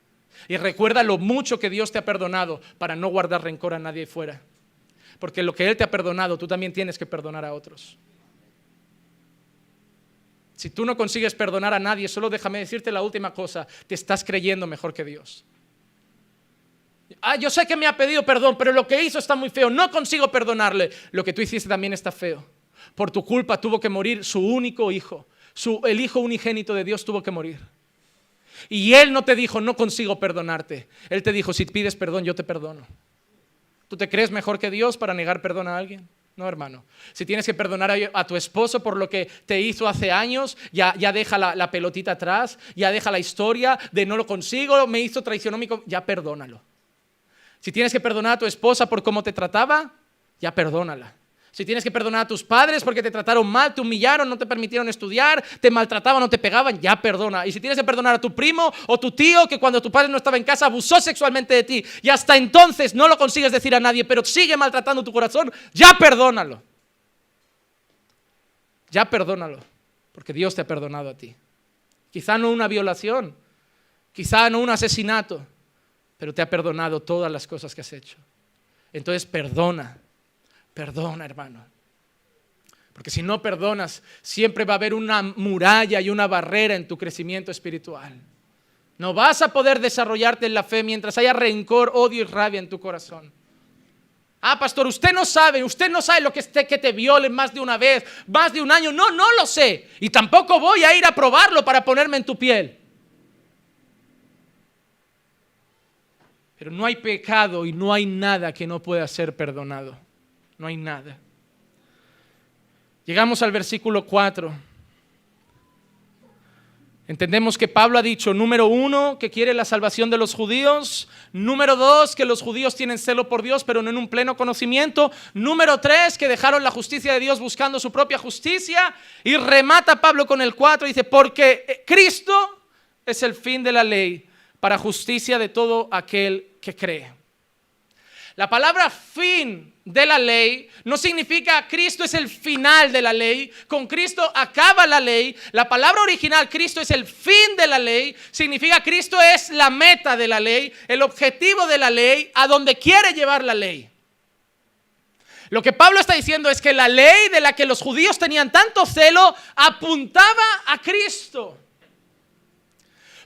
Y recuerda lo mucho que Dios te ha perdonado para no guardar rencor a nadie fuera. Porque lo que Él te ha perdonado, tú también tienes que perdonar a otros. Si tú no consigues perdonar a nadie, solo déjame decirte la última cosa, te estás creyendo mejor que Dios. Ah, yo sé que me ha pedido perdón, pero lo que hizo está muy feo, no consigo perdonarle. Lo que tú hiciste también está feo. Por tu culpa tuvo que morir su único hijo, el hijo unigénito de Dios tuvo que morir. Y Él no te dijo, no consigo perdonarte. Él te dijo, si pides perdón, yo te perdono. ¿Tú te crees mejor que Dios para negar perdón a alguien? No, hermano. Si tienes que perdonar a, tu esposo por lo que te hizo hace años, ya, deja la, pelotita atrás, ya deja la historia de no lo consigo, me hizo traicionó ya perdónalo. Si tienes que perdonar a tu esposa por cómo te trataba, ya perdónala. Si tienes que perdonar a tus padres porque te trataron mal, te humillaron, no te permitieron estudiar, te maltrataban, no te pegaban, ya perdona. Y si tienes que perdonar a tu primo o tu tío que cuando tu padre no estaba en casa abusó sexualmente de ti y hasta entonces no lo consigues decir a nadie, pero sigue maltratando tu corazón, ya perdónalo. Ya perdónalo, porque Dios te ha perdonado a ti. Quizá no una violación, quizá no un asesinato, pero te ha perdonado todas las cosas que has hecho. Entonces perdona Perdona, hermano. Porque si no perdonas, siempre va a haber una muralla y una barrera en tu crecimiento espiritual. No vas a poder desarrollarte en la fe mientras haya rencor, odio y rabia en tu corazón. Ah, pastor, usted no sabe, usted no sabe lo que es que te violen más de una vez, más de un año. No, no lo sé. Y tampoco voy a ir a probarlo para ponerme en tu piel. Pero no hay pecado y no hay nada que no pueda ser perdonado no hay nada. Llegamos al versículo 4. Entendemos que Pablo ha dicho, número uno, que quiere la salvación de los judíos. Número dos, que los judíos tienen celo por Dios, pero no en un pleno conocimiento. Número tres, que dejaron la justicia de Dios buscando su propia justicia. Y remata Pablo con el cuatro, dice, porque Cristo es el fin de la ley para justicia de todo aquel que cree. La palabra fin de la ley no significa Cristo es el final de la ley, con Cristo acaba la ley. La palabra original Cristo es el fin de la ley, significa Cristo es la meta de la ley, el objetivo de la ley, a donde quiere llevar la ley. Lo que Pablo está diciendo es que la ley de la que los judíos tenían tanto celo apuntaba a Cristo.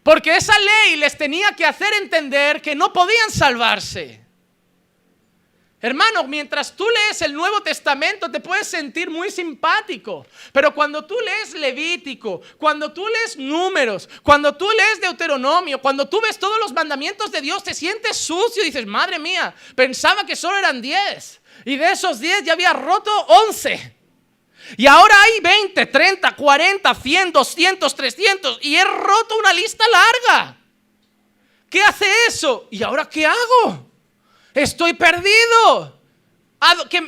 Porque esa ley les tenía que hacer entender que no podían salvarse. Hermano, mientras tú lees el Nuevo Testamento te puedes sentir muy simpático, pero cuando tú lees Levítico, cuando tú lees números, cuando tú lees Deuteronomio, cuando tú ves todos los mandamientos de Dios, te sientes sucio y dices, madre mía, pensaba que solo eran 10 y de esos 10 ya había roto 11. Y ahora hay 20, 30, 40, 100, 200, 300 y he roto una lista larga. ¿Qué hace eso? ¿Y ahora qué hago? Estoy perdido.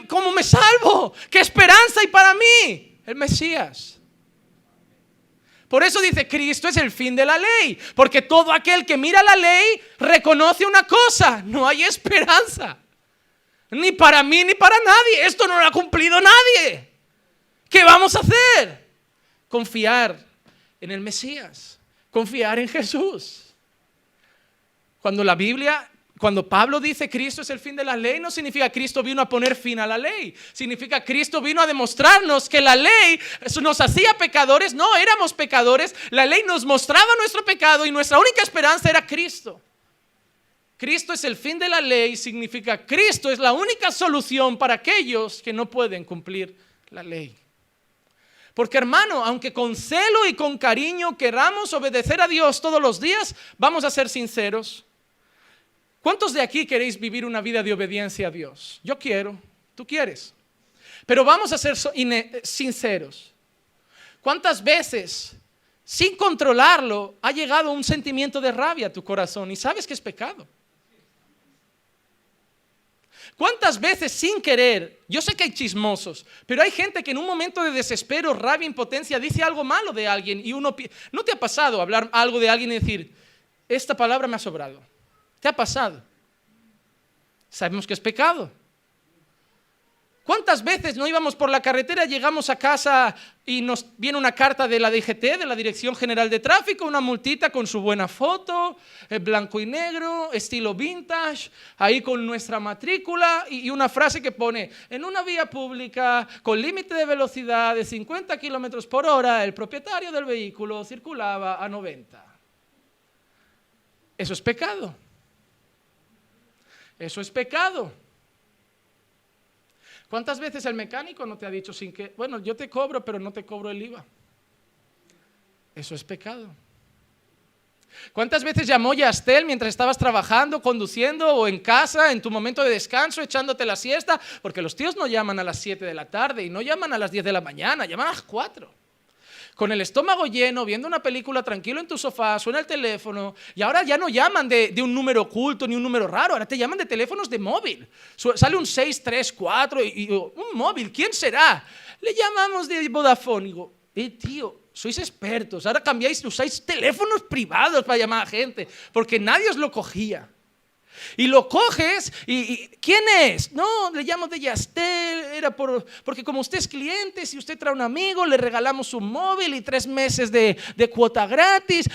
¿Cómo me salvo? ¿Qué esperanza hay para mí? El Mesías. Por eso dice, Cristo es el fin de la ley. Porque todo aquel que mira la ley reconoce una cosa, no hay esperanza. Ni para mí ni para nadie. Esto no lo ha cumplido nadie. ¿Qué vamos a hacer? Confiar en el Mesías. Confiar en Jesús. Cuando la Biblia cuando Pablo dice Cristo es el fin de la ley, no significa Cristo vino a poner fin a la ley. Significa Cristo vino a demostrarnos que la ley nos hacía pecadores. No, éramos pecadores. La ley nos mostraba nuestro pecado y nuestra única esperanza era Cristo. Cristo es el fin de la ley, significa Cristo es la única solución para aquellos que no pueden cumplir la ley. Porque hermano, aunque con celo y con cariño queramos obedecer a Dios todos los días, vamos a ser sinceros ¿Cuántos de aquí queréis vivir una vida de obediencia a Dios? Yo quiero, tú quieres. Pero vamos a ser sinceros. ¿Cuántas veces, sin controlarlo, ha llegado un sentimiento de rabia a tu corazón y sabes que es pecado? ¿Cuántas veces sin querer, yo sé que hay chismosos, pero hay gente que en un momento de desespero, rabia, impotencia, dice algo malo de alguien y uno... ¿No te ha pasado hablar algo de alguien y decir, esta palabra me ha sobrado? ¿Te ha pasado? Sabemos que es pecado. ¿Cuántas veces no íbamos por la carretera, llegamos a casa y nos viene una carta de la DGT, de la Dirección General de Tráfico, una multita con su buena foto, eh, blanco y negro, estilo vintage, ahí con nuestra matrícula y una frase que pone, en una vía pública con límite de velocidad de 50 kilómetros por hora, el propietario del vehículo circulaba a 90. Eso es pecado. Eso es pecado. ¿Cuántas veces el mecánico no te ha dicho sin que, bueno, yo te cobro, pero no te cobro el IVA? Eso es pecado. ¿Cuántas veces llamó Yastel mientras estabas trabajando, conduciendo o en casa, en tu momento de descanso, echándote la siesta? Porque los tíos no llaman a las 7 de la tarde y no llaman a las 10 de la mañana, llaman a las 4 con el estómago lleno, viendo una película tranquilo en tu sofá, suena el teléfono, y ahora ya no llaman de, un número oculto ni un número raro, ahora te llaman de teléfonos de móvil. Sale un 634 y, y un móvil, ¿quién será? Le llamamos de Vodafone. Y digo, eh, tío, sois expertos, ahora cambiáis, usáis teléfonos privados para llamar a gente, porque nadie os lo cogía. Y lo coges y, ¿quién es? No, le llamo de Yastel, era por, porque como usted es cliente, si usted trae un amigo, le regalamos un móvil y tres meses de, de cuota gratis.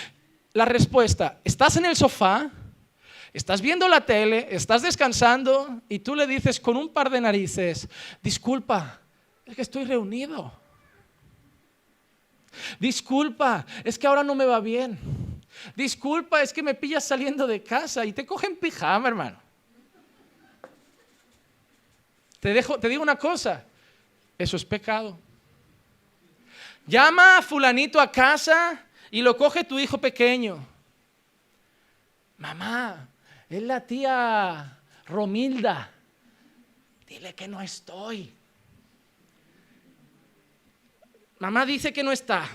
La respuesta, estás en el sofá, estás viendo la tele, estás descansando y tú le dices con un par de narices, disculpa, es que estoy reunido. Disculpa, es que ahora no me va bien. Disculpa, es que me pillas saliendo de casa y te cogen pijama, hermano. Te, dejo, te digo una cosa, eso es pecado. Llama a fulanito a casa y lo coge tu hijo pequeño. Mamá, es la tía Romilda. Dile que no estoy. Mamá dice que no está.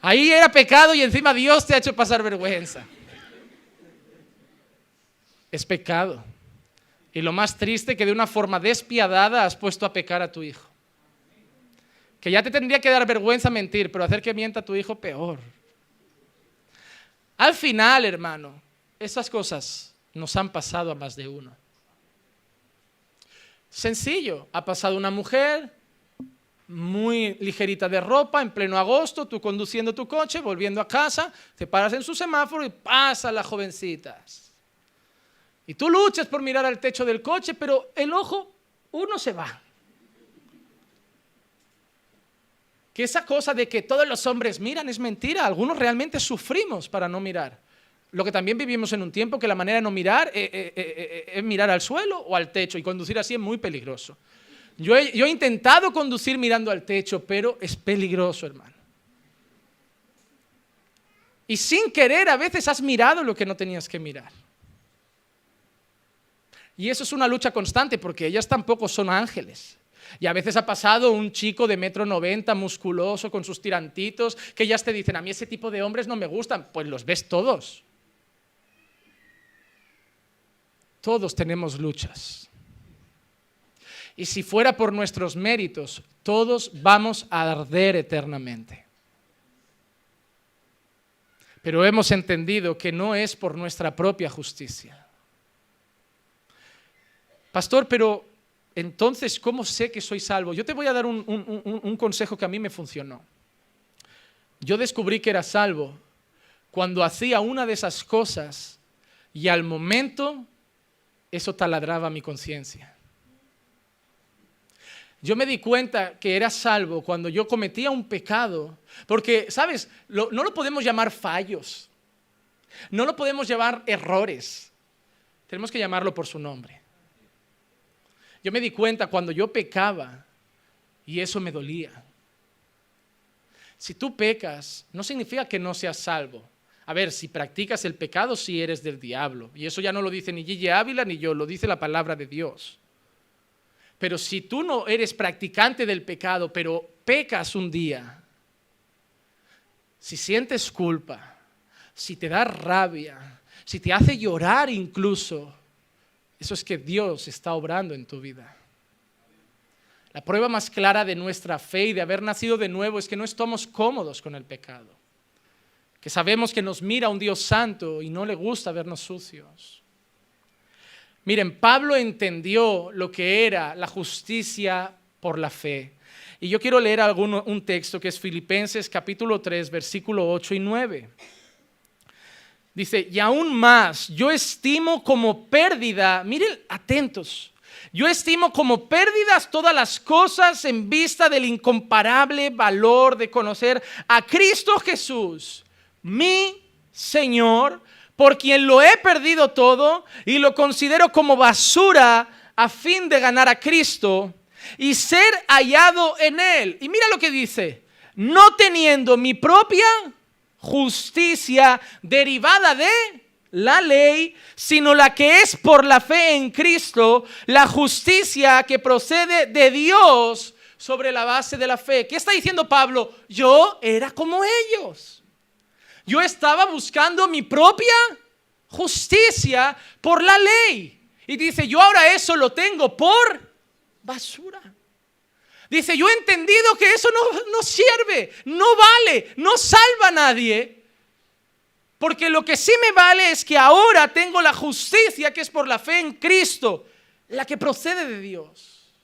Ahí era pecado y encima Dios te ha hecho pasar vergüenza. Es pecado. Y lo más triste que de una forma despiadada has puesto a pecar a tu hijo. Que ya te tendría que dar vergüenza mentir, pero hacer que mienta a tu hijo peor. Al final, hermano, esas cosas nos han pasado a más de uno. Sencillo, ha pasado una mujer, muy ligerita de ropa, en pleno agosto, tú conduciendo tu coche, volviendo a casa, te paras en su semáforo y pasa las jovencitas. Y tú luchas por mirar al techo del coche, pero el ojo, uno se va. Que esa cosa de que todos los hombres miran es mentira, algunos realmente sufrimos para no mirar. Lo que también vivimos en un tiempo que la manera de no mirar eh, eh, eh, es mirar al suelo o al techo y conducir así es muy peligroso. Yo he, intentado conducir mirando al techo, pero es peligroso, hermano. Y sin querer a veces has mirado lo que no tenías que mirar. Y eso es una lucha constante porque ellas tampoco son ángeles. Y a veces ha pasado un chico de metro noventa, musculoso, con sus tirantitos, que ellas te dicen, a mí ese tipo de hombres no me gustan. Pues los ves todos. Todos tenemos luchas. Y si fuera por nuestros méritos, todos vamos a arder eternamente. Pero hemos entendido que no es por nuestra propia justicia. Pastor, pero entonces, ¿cómo sé que soy salvo? Yo te voy a dar un, un, consejo que a mí me funcionó. Yo descubrí que era salvo cuando hacía una de esas cosas y al momento eso taladraba mi conciencia. Yo me di cuenta que era salvo cuando yo cometía un pecado, porque, ¿sabes? no lo podemos llamar fallos, no lo podemos llamar errores, tenemos que llamarlo por su nombre. Yo me di cuenta cuando yo pecaba y eso me dolía. Si tú pecas, no significa que no seas salvo. A ver, si practicas el pecado, sí eres del diablo. Y eso ya no lo dice ni Gigi Ávila ni yo, lo dice la palabra de Dios. Pero si tú no eres practicante del pecado, pero pecas un día, si sientes culpa, si te da rabia, si te hace llorar incluso, eso es que Dios está obrando en tu vida. La prueba más clara de nuestra fe y de haber nacido de nuevo es que no estamos cómodos con el pecado, que sabemos que nos mira un Dios santo y no le gusta vernos sucios. Miren, Pablo entendió lo que era la justicia por la fe. Y yo quiero leer un texto que es Filipenses capítulo 3, versículo 8 y 9. Dice, y aún más, yo estimo como pérdida, miren, atentos, yo estimo como pérdidas todas las cosas en vista del incomparable valor de conocer a Cristo Jesús, mi Señor, por quien lo he perdido todo y lo considero como basura a fin de ganar a Cristo y ser hallado en Él. Y mira lo que dice, no teniendo mi propia justicia derivada de la ley, sino la que es por la fe en Cristo, la justicia que procede de Dios sobre la base de la fe. ¿Qué está diciendo Pablo? Yo era como ellos. Yo estaba buscando mi propia justicia por la ley. Y dice, yo ahora eso lo tengo por basura. Dice, yo he entendido que eso no, no sirve, no vale, no salva a nadie. Porque lo que sí me vale es que ahora tengo la justicia que es por la fe en Cristo, la que procede de Dios.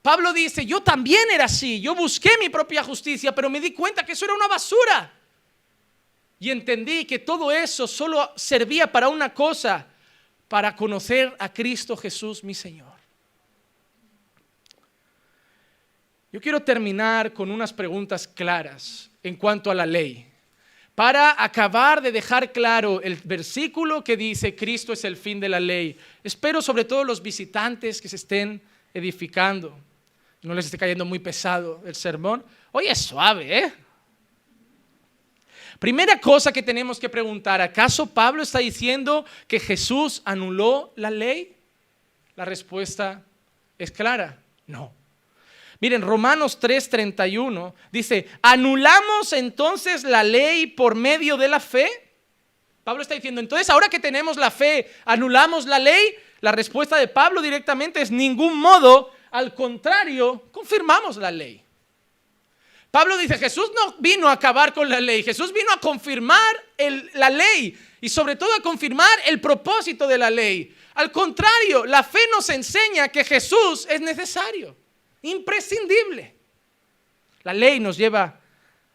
Pablo dice, yo también era así, yo busqué mi propia justicia, pero me di cuenta que eso era una basura. Y entendí que todo eso solo servía para una cosa, para conocer a Cristo Jesús mi Señor. Yo quiero terminar con unas preguntas claras en cuanto a la ley, para acabar de dejar claro el versículo que dice Cristo es el fin de la ley. Espero sobre todo los visitantes que se estén edificando, no les esté cayendo muy pesado el sermón. Hoy es suave, ¿eh? Primera cosa que tenemos que preguntar, ¿acaso Pablo está diciendo que Jesús anuló la ley? La respuesta es clara, no. Miren, Romanos 3:31 dice, ¿anulamos entonces la ley por medio de la fe? Pablo está diciendo, entonces ahora que tenemos la fe, ¿anulamos la ley? La respuesta de Pablo directamente es ningún modo, al contrario, confirmamos la ley. Pablo dice, Jesús no vino a acabar con la ley, Jesús vino a confirmar la ley y sobre todo a confirmar el propósito de la ley. Al contrario, la fe nos enseña que Jesús es necesario imprescindible. La ley nos lleva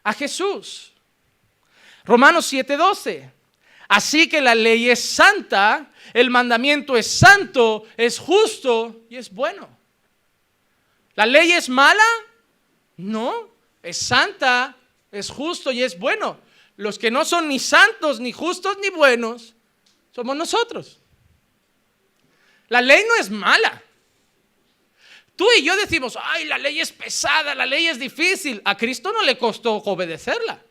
a Jesús. Romanos 7:12. Así que la ley es santa, el mandamiento es santo, es justo y es bueno. ¿La ley es mala? No, es santa, es justo y es bueno. Los que no son ni santos, ni justos, ni buenos, somos nosotros. La ley no es mala. Tú y yo decimos, ay, la ley es pesada, la ley es difícil. A Cristo no le costó obedecerla.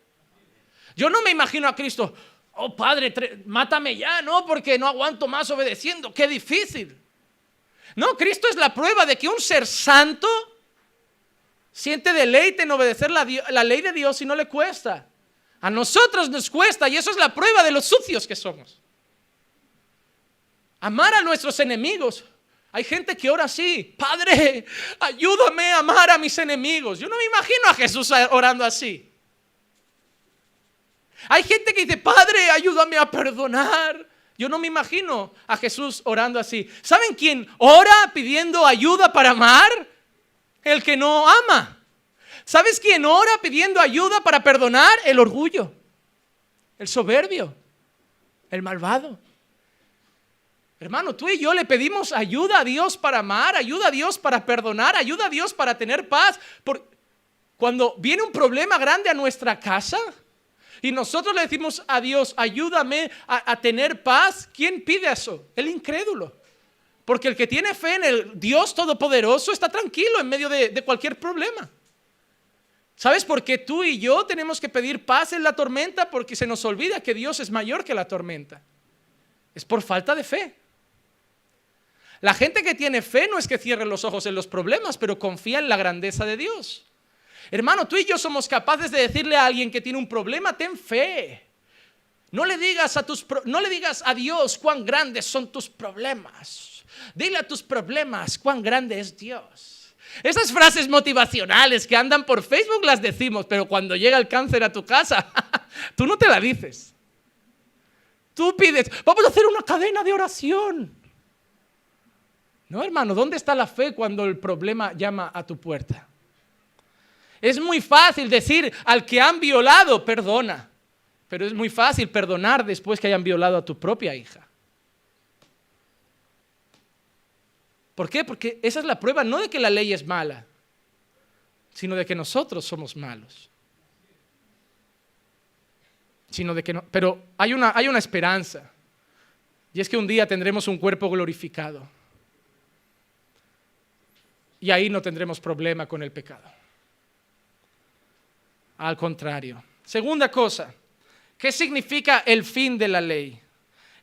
Yo no me imagino a Cristo, oh Padre, mátame ya, no, porque no aguanto más obedeciendo, qué difícil. No, Cristo es la prueba de que un ser santo siente deleite en obedecer la, la ley de Dios y no le cuesta. A nosotros nos cuesta y eso es la prueba de los sucios que somos. Amar a nuestros enemigos. Hay gente que ora así, Padre, ayúdame a amar a mis enemigos. Yo no me imagino a Jesús orando así. Hay gente que dice, Padre, ayúdame a perdonar. Yo no me imagino a Jesús orando así. ¿Saben quién ora pidiendo ayuda para amar? El que no ama. ¿Sabes quién ora pidiendo ayuda para perdonar? El orgullo, el soberbio, el malvado. Hermano, tú y yo le pedimos ayuda a Dios para amar, ayuda a Dios para perdonar, ayuda a Dios para tener paz. Cuando viene un problema grande a nuestra casa y nosotros le decimos a Dios, ayúdame a, tener paz, ¿quién pide eso? El incrédulo. Porque el que tiene fe en el Dios Todopoderoso está tranquilo en medio de, cualquier problema. ¿Sabes por qué tú y yo tenemos que pedir paz en la tormenta? Porque se nos olvida que Dios es mayor que la tormenta. Es por falta de fe. La gente que tiene fe no es que cierre los ojos en los problemas, pero confía en la grandeza de Dios. Hermano, tú y yo somos capaces de decirle a alguien que tiene un problema, ten fe. No le digas a tus no le digas a Dios cuán grandes son tus problemas. Dile a tus problemas cuán grande es Dios. Esas frases motivacionales que andan por Facebook las decimos, pero cuando llega el cáncer a tu casa, tú no te la dices. Tú pides, vamos a hacer una cadena de oración. No, hermano, ¿dónde está la fe cuando el problema llama a tu puerta? Es muy fácil decir al que han violado, perdona, pero es muy fácil perdonar después que hayan violado a tu propia hija. ¿Por qué? Porque esa es la prueba no de que la ley es mala, sino de que nosotros somos malos. Sino de que no, pero hay una, hay una esperanza. Y es que un día tendremos un cuerpo glorificado. Y ahí no tendremos problema con el pecado. Al contrario. Segunda cosa, ¿qué significa el fin de la ley?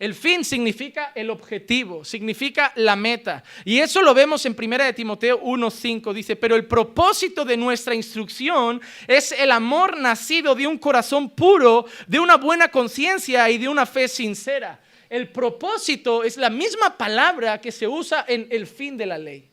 El fin significa el objetivo, significa la meta. Y eso lo vemos en 1 de Timoteo 1:5 dice, "Pero el propósito de nuestra instrucción es el amor nacido de un corazón puro, de una buena conciencia y de una fe sincera." El propósito es la misma palabra que se usa en el fin de la ley.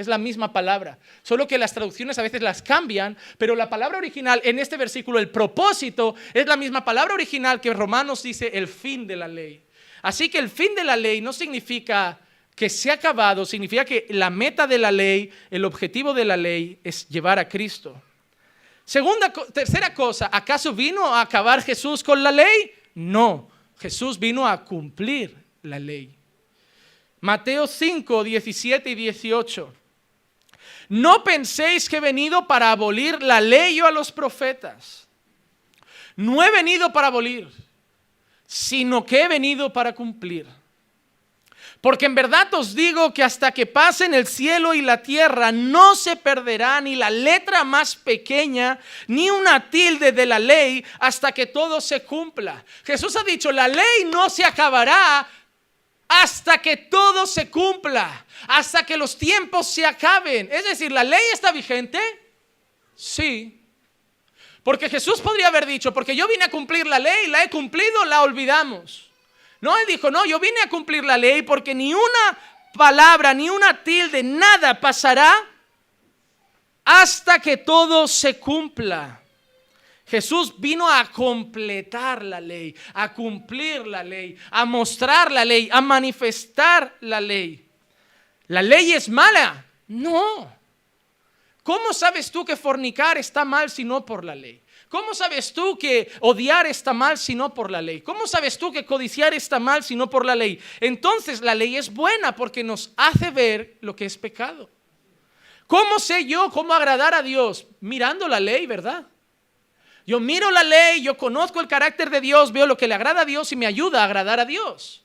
Es la misma palabra, solo que las traducciones a veces las cambian, pero la palabra original en este versículo, el propósito, es la misma palabra original que Romanos dice el fin de la ley. Así que el fin de la ley no significa que se ha acabado, significa que la meta de la ley, el objetivo de la ley es llevar a Cristo. Segunda, tercera cosa, ¿acaso vino a acabar Jesús con la ley? No, Jesús vino a cumplir la ley. Mateo 5, 17 y 18. No penséis que he venido para abolir la ley o a los profetas. No he venido para abolir, sino que he venido para cumplir. Porque en verdad os digo que hasta que pasen el cielo y la tierra no se perderá ni la letra más pequeña, ni una tilde de la ley, hasta que todo se cumpla. Jesús ha dicho, la ley no se acabará hasta que todo se cumpla, hasta que los tiempos se acaben. Es decir, ¿la ley está vigente? Sí. Porque Jesús podría haber dicho, porque yo vine a cumplir la ley, la he cumplido, la olvidamos. No, él dijo, no, yo vine a cumplir la ley porque ni una palabra, ni una tilde, nada pasará hasta que todo se cumpla. Jesús vino a completar la ley, a cumplir la ley, a mostrar la ley, a manifestar la ley. ¿La ley es mala? No. ¿Cómo sabes tú que fornicar está mal si no por la ley? ¿Cómo sabes tú que odiar está mal si no por la ley? ¿Cómo sabes tú que codiciar está mal si no por la ley? Entonces la ley es buena porque nos hace ver lo que es pecado. ¿Cómo sé yo cómo agradar a Dios? Mirando la ley, ¿verdad? Yo miro la ley, yo conozco el carácter de Dios, veo lo que le agrada a Dios y me ayuda a agradar a Dios.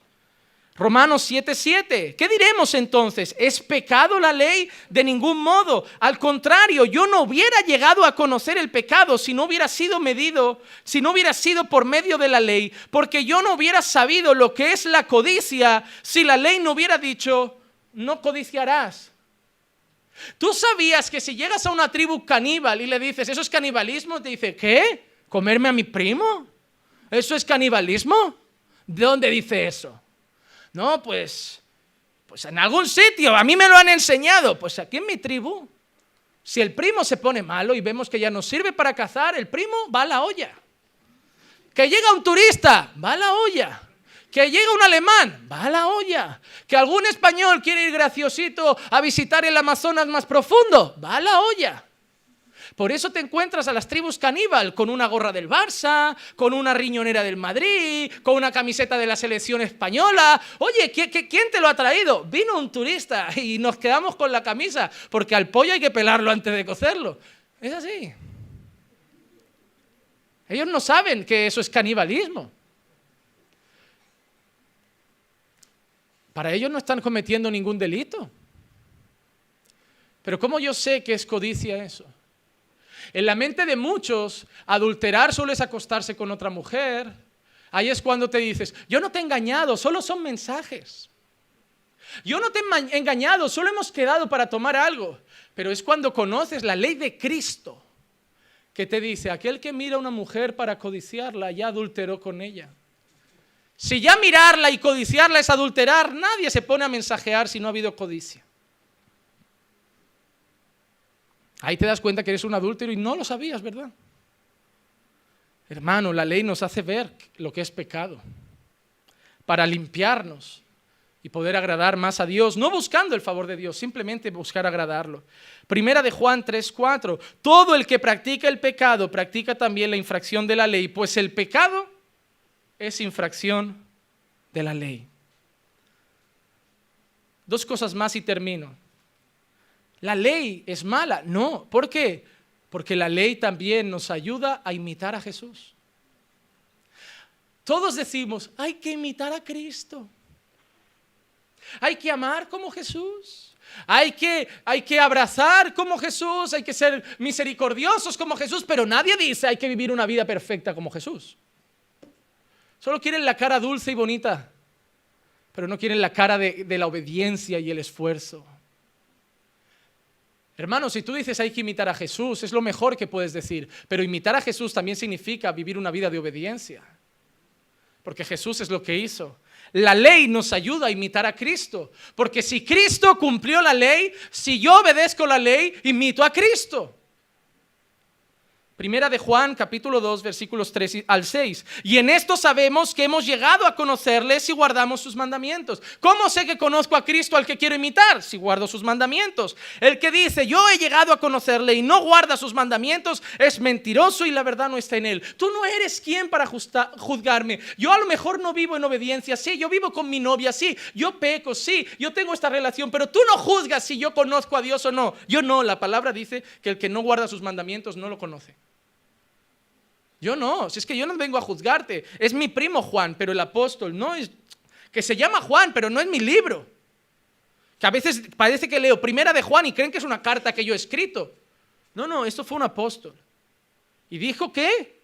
Romanos 7:7. ¿Qué diremos entonces? ¿Es pecado la ley? De ningún modo. Al contrario, yo no hubiera llegado a conocer el pecado si no hubiera sido medido, si no hubiera sido por medio de la ley, porque yo no hubiera sabido lo que es la codicia si la ley no hubiera dicho, no codiciarás. ¿Tú sabías que si llegas a una tribu caníbal y le dices, eso es canibalismo? Te dice, ¿qué? ¿Comerme a mi primo? ¿Eso es canibalismo? ¿De dónde dice eso? No, pues, pues en algún sitio, a mí me lo han enseñado. Pues aquí en mi tribu, si el primo se pone malo y vemos que ya no sirve para cazar, el primo va a la olla. Que llega un turista, va a la olla. Que llega un alemán, va a la olla. Que algún español quiere ir graciosito a visitar el Amazonas más profundo, va a la olla. Por eso te encuentras a las tribus caníbal con una gorra del Barça, con una riñonera del Madrid, con una camiseta de la selección española. Oye, ¿quién te lo ha traído? Vino un turista y nos quedamos con la camisa, porque al pollo hay que pelarlo antes de cocerlo. Es así. Ellos no saben que eso es canibalismo. Para ellos no están cometiendo ningún delito. Pero ¿cómo yo sé que es codicia eso? En la mente de muchos, adulterar solo es acostarse con otra mujer. Ahí es cuando te dices, yo no te he engañado, solo son mensajes. Yo no te he engañado, solo hemos quedado para tomar algo. Pero es cuando conoces la ley de Cristo que te dice, aquel que mira a una mujer para codiciarla ya adulteró con ella. Si ya mirarla y codiciarla es adulterar, nadie se pone a mensajear si no ha habido codicia. Ahí te das cuenta que eres un adúltero y no lo sabías, ¿verdad? Hermano, la ley nos hace ver lo que es pecado para limpiarnos y poder agradar más a Dios, no buscando el favor de Dios, simplemente buscar agradarlo. Primera de Juan 3:4, todo el que practica el pecado practica también la infracción de la ley, pues el pecado es infracción de la ley. Dos cosas más y termino. La ley es mala, no, ¿por qué? Porque la ley también nos ayuda a imitar a Jesús. Todos decimos, hay que imitar a Cristo. Hay que amar como Jesús. Hay que, hay que abrazar como Jesús, hay que ser misericordiosos como Jesús, pero nadie dice hay que vivir una vida perfecta como Jesús. Solo quieren la cara dulce y bonita, pero no quieren la cara de, la obediencia y el esfuerzo. Hermanos, si tú dices hay que imitar a Jesús, es lo mejor que puedes decir, pero imitar a Jesús también significa vivir una vida de obediencia, porque Jesús es lo que hizo. La ley nos ayuda a imitar a Cristo, porque si Cristo cumplió la ley, si yo obedezco la ley, imito a Cristo. Primera de Juan, capítulo 2, versículos 3 al 6. Y en esto sabemos que hemos llegado a conocerle si guardamos sus mandamientos. ¿Cómo sé que conozco a Cristo al que quiero imitar? Si guardo sus mandamientos. El que dice, yo he llegado a conocerle y no guarda sus mandamientos, es mentiroso y la verdad no está en él. Tú no eres quien para juzgarme. Yo a lo mejor no vivo en obediencia, sí. Yo vivo con mi novia, sí. Yo peco, sí. Yo tengo esta relación, pero tú no juzgas si yo conozco a Dios o no. Yo no. La palabra dice que el que no guarda sus mandamientos no lo conoce. Yo no, si es que yo no vengo a juzgarte. Es mi primo Juan, pero el apóstol no es, que se llama Juan, pero no es mi libro. Que a veces parece que leo primera de Juan y creen que es una carta que yo he escrito. No, no, esto fue un apóstol. Y dijo que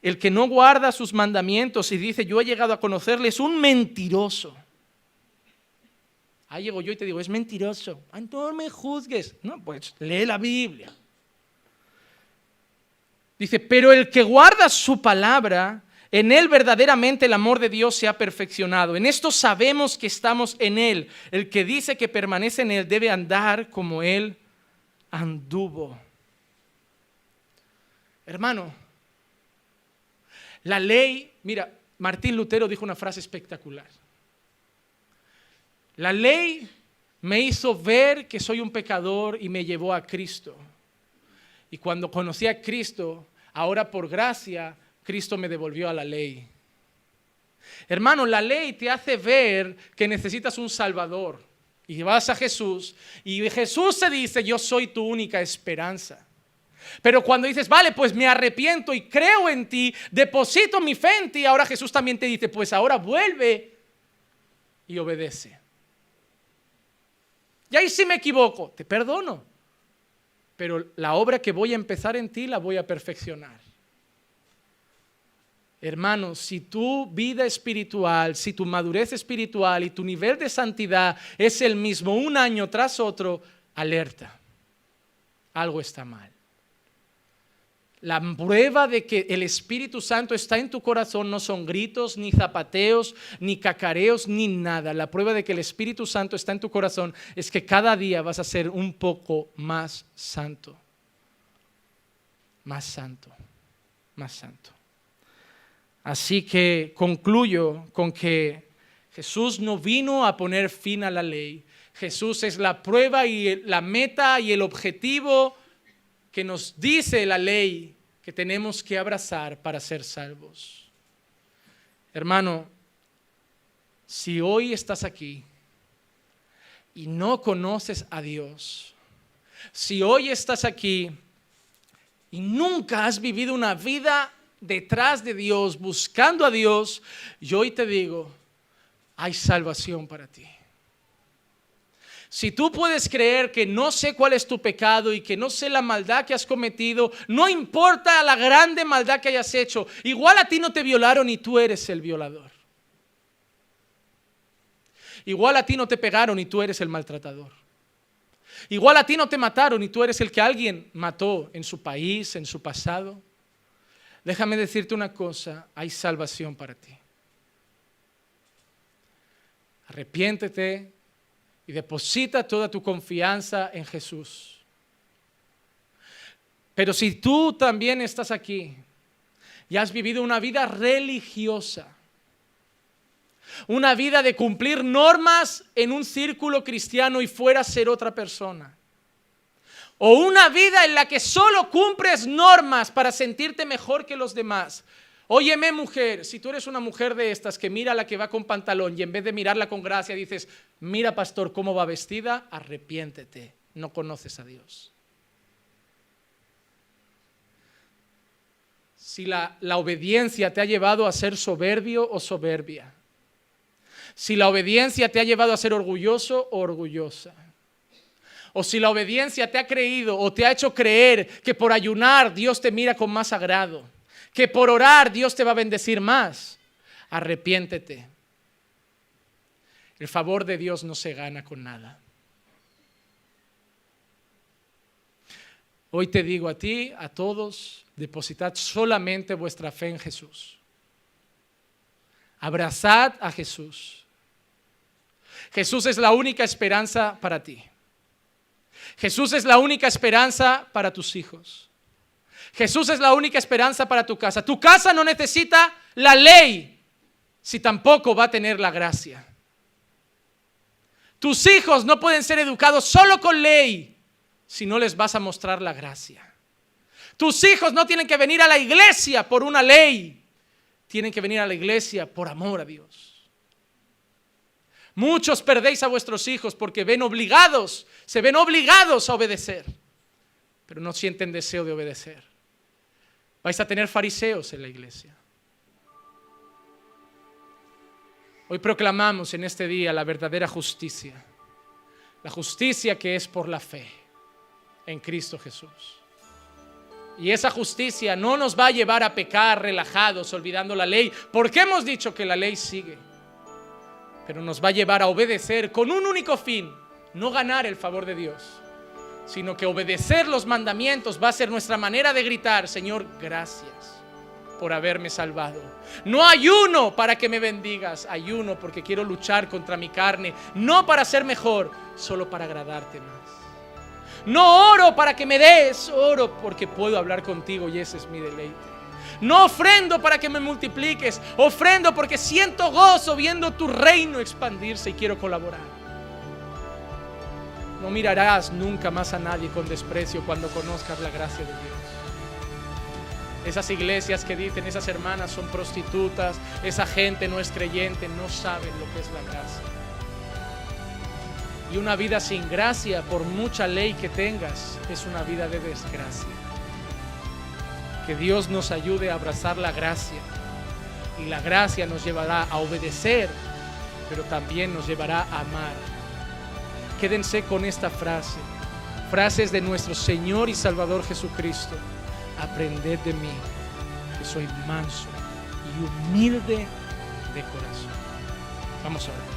el que no guarda sus mandamientos y dice yo he llegado a conocerle es un mentiroso. Ahí llego yo y te digo, es mentiroso. Ay, no me juzgues. No, pues lee la Biblia. Dice, pero el que guarda su palabra, en él verdaderamente el amor de Dios se ha perfeccionado. En esto sabemos que estamos en él. El que dice que permanece en él debe andar como él anduvo. Hermano, la ley, mira, Martín Lutero dijo una frase espectacular. La ley me hizo ver que soy un pecador y me llevó a Cristo. Y cuando conocí a Cristo, ahora por gracia, Cristo me devolvió a la ley. Hermano, la ley te hace ver que necesitas un Salvador. Y vas a Jesús y Jesús se dice, yo soy tu única esperanza. Pero cuando dices, vale, pues me arrepiento y creo en ti, deposito mi fe en ti, ahora Jesús también te dice, pues ahora vuelve y obedece. Y ahí sí me equivoco, te perdono pero la obra que voy a empezar en ti la voy a perfeccionar. Hermanos, si tu vida espiritual, si tu madurez espiritual y tu nivel de santidad es el mismo un año tras otro, alerta. Algo está mal. La prueba de que el Espíritu Santo está en tu corazón no son gritos, ni zapateos, ni cacareos, ni nada. La prueba de que el Espíritu Santo está en tu corazón es que cada día vas a ser un poco más santo. Más santo, más santo. Así que concluyo con que Jesús no vino a poner fin a la ley. Jesús es la prueba y la meta y el objetivo que nos dice la ley que tenemos que abrazar para ser salvos. Hermano, si hoy estás aquí y no conoces a Dios, si hoy estás aquí y nunca has vivido una vida detrás de Dios, buscando a Dios, yo hoy te digo, hay salvación para ti. Si tú puedes creer que no sé cuál es tu pecado y que no sé la maldad que has cometido, no importa la grande maldad que hayas hecho, igual a ti no te violaron y tú eres el violador. Igual a ti no te pegaron y tú eres el maltratador. Igual a ti no te mataron y tú eres el que alguien mató en su país, en su pasado. Déjame decirte una cosa, hay salvación para ti. Arrepiéntete, y deposita toda tu confianza en Jesús. Pero si tú también estás aquí y has vivido una vida religiosa, Una vida de cumplir normas en un círculo cristiano y fuera ser otra persona. O una vida en la que solo cumples normas para sentirte mejor que los demás. Óyeme mujer, si tú eres una mujer de estas que mira a la que va con pantalón y en vez de mirarla con gracia dices, mira pastor cómo va vestida, arrepiéntete, no conoces a Dios. Si la, la obediencia te ha llevado a ser soberbio o soberbia, si la obediencia te ha llevado a ser orgulloso o orgullosa, o si la obediencia te ha creído o te ha hecho creer que por ayunar Dios te mira con más agrado, que por orar Dios te va a bendecir más, arrepiéntete. El favor de Dios no se gana con nada. Hoy te digo a ti, a todos, depositad solamente vuestra fe en Jesús. Abrazad a Jesús. Jesús es la única esperanza para ti. Jesús es la única esperanza para tus hijos. Jesús es la única esperanza para tu casa. Tu casa no necesita la ley si tampoco va a tener la gracia. Tus hijos no pueden ser educados solo con ley si no les vas a mostrar la gracia. Tus hijos no tienen que venir a la iglesia por una ley, tienen que venir a la iglesia por amor a Dios. Muchos perdéis a vuestros hijos porque ven obligados, se ven obligados a obedecer, pero no sienten deseo de obedecer. Vais a tener fariseos en la iglesia. Hoy proclamamos en este día la verdadera justicia, la justicia que es por la fe en Cristo Jesús. Y esa justicia no nos va a llevar a pecar relajados, olvidando la ley, porque hemos dicho que la ley sigue pero nos va a llevar a obedecer con un único fin, no ganar el favor de Dios, sino que obedecer los mandamientos va a ser nuestra manera de gritar, Señor, gracias por haberme salvado. No ayuno para que me bendigas, ayuno porque quiero luchar contra mi carne, no para ser mejor, solo para agradarte más. No oro para que me des, oro porque puedo hablar contigo y ese es mi deleite. No ofrendo para que me multipliques, ofrendo porque siento gozo viendo tu reino expandirse y quiero colaborar. No mirarás nunca más a nadie con desprecio cuando conozcas la gracia de Dios. Esas iglesias que dicen, esas hermanas son prostitutas, esa gente no es creyente, no saben lo que es la gracia. Y una vida sin gracia, por mucha ley que tengas, es una vida de desgracia. Que Dios nos ayude a abrazar la gracia. Y la gracia nos llevará a obedecer, pero también nos llevará a amar. Quédense con esta frase. Frases de nuestro Señor y Salvador Jesucristo. Aprended de mí, que soy manso y humilde de corazón. Vamos a orar.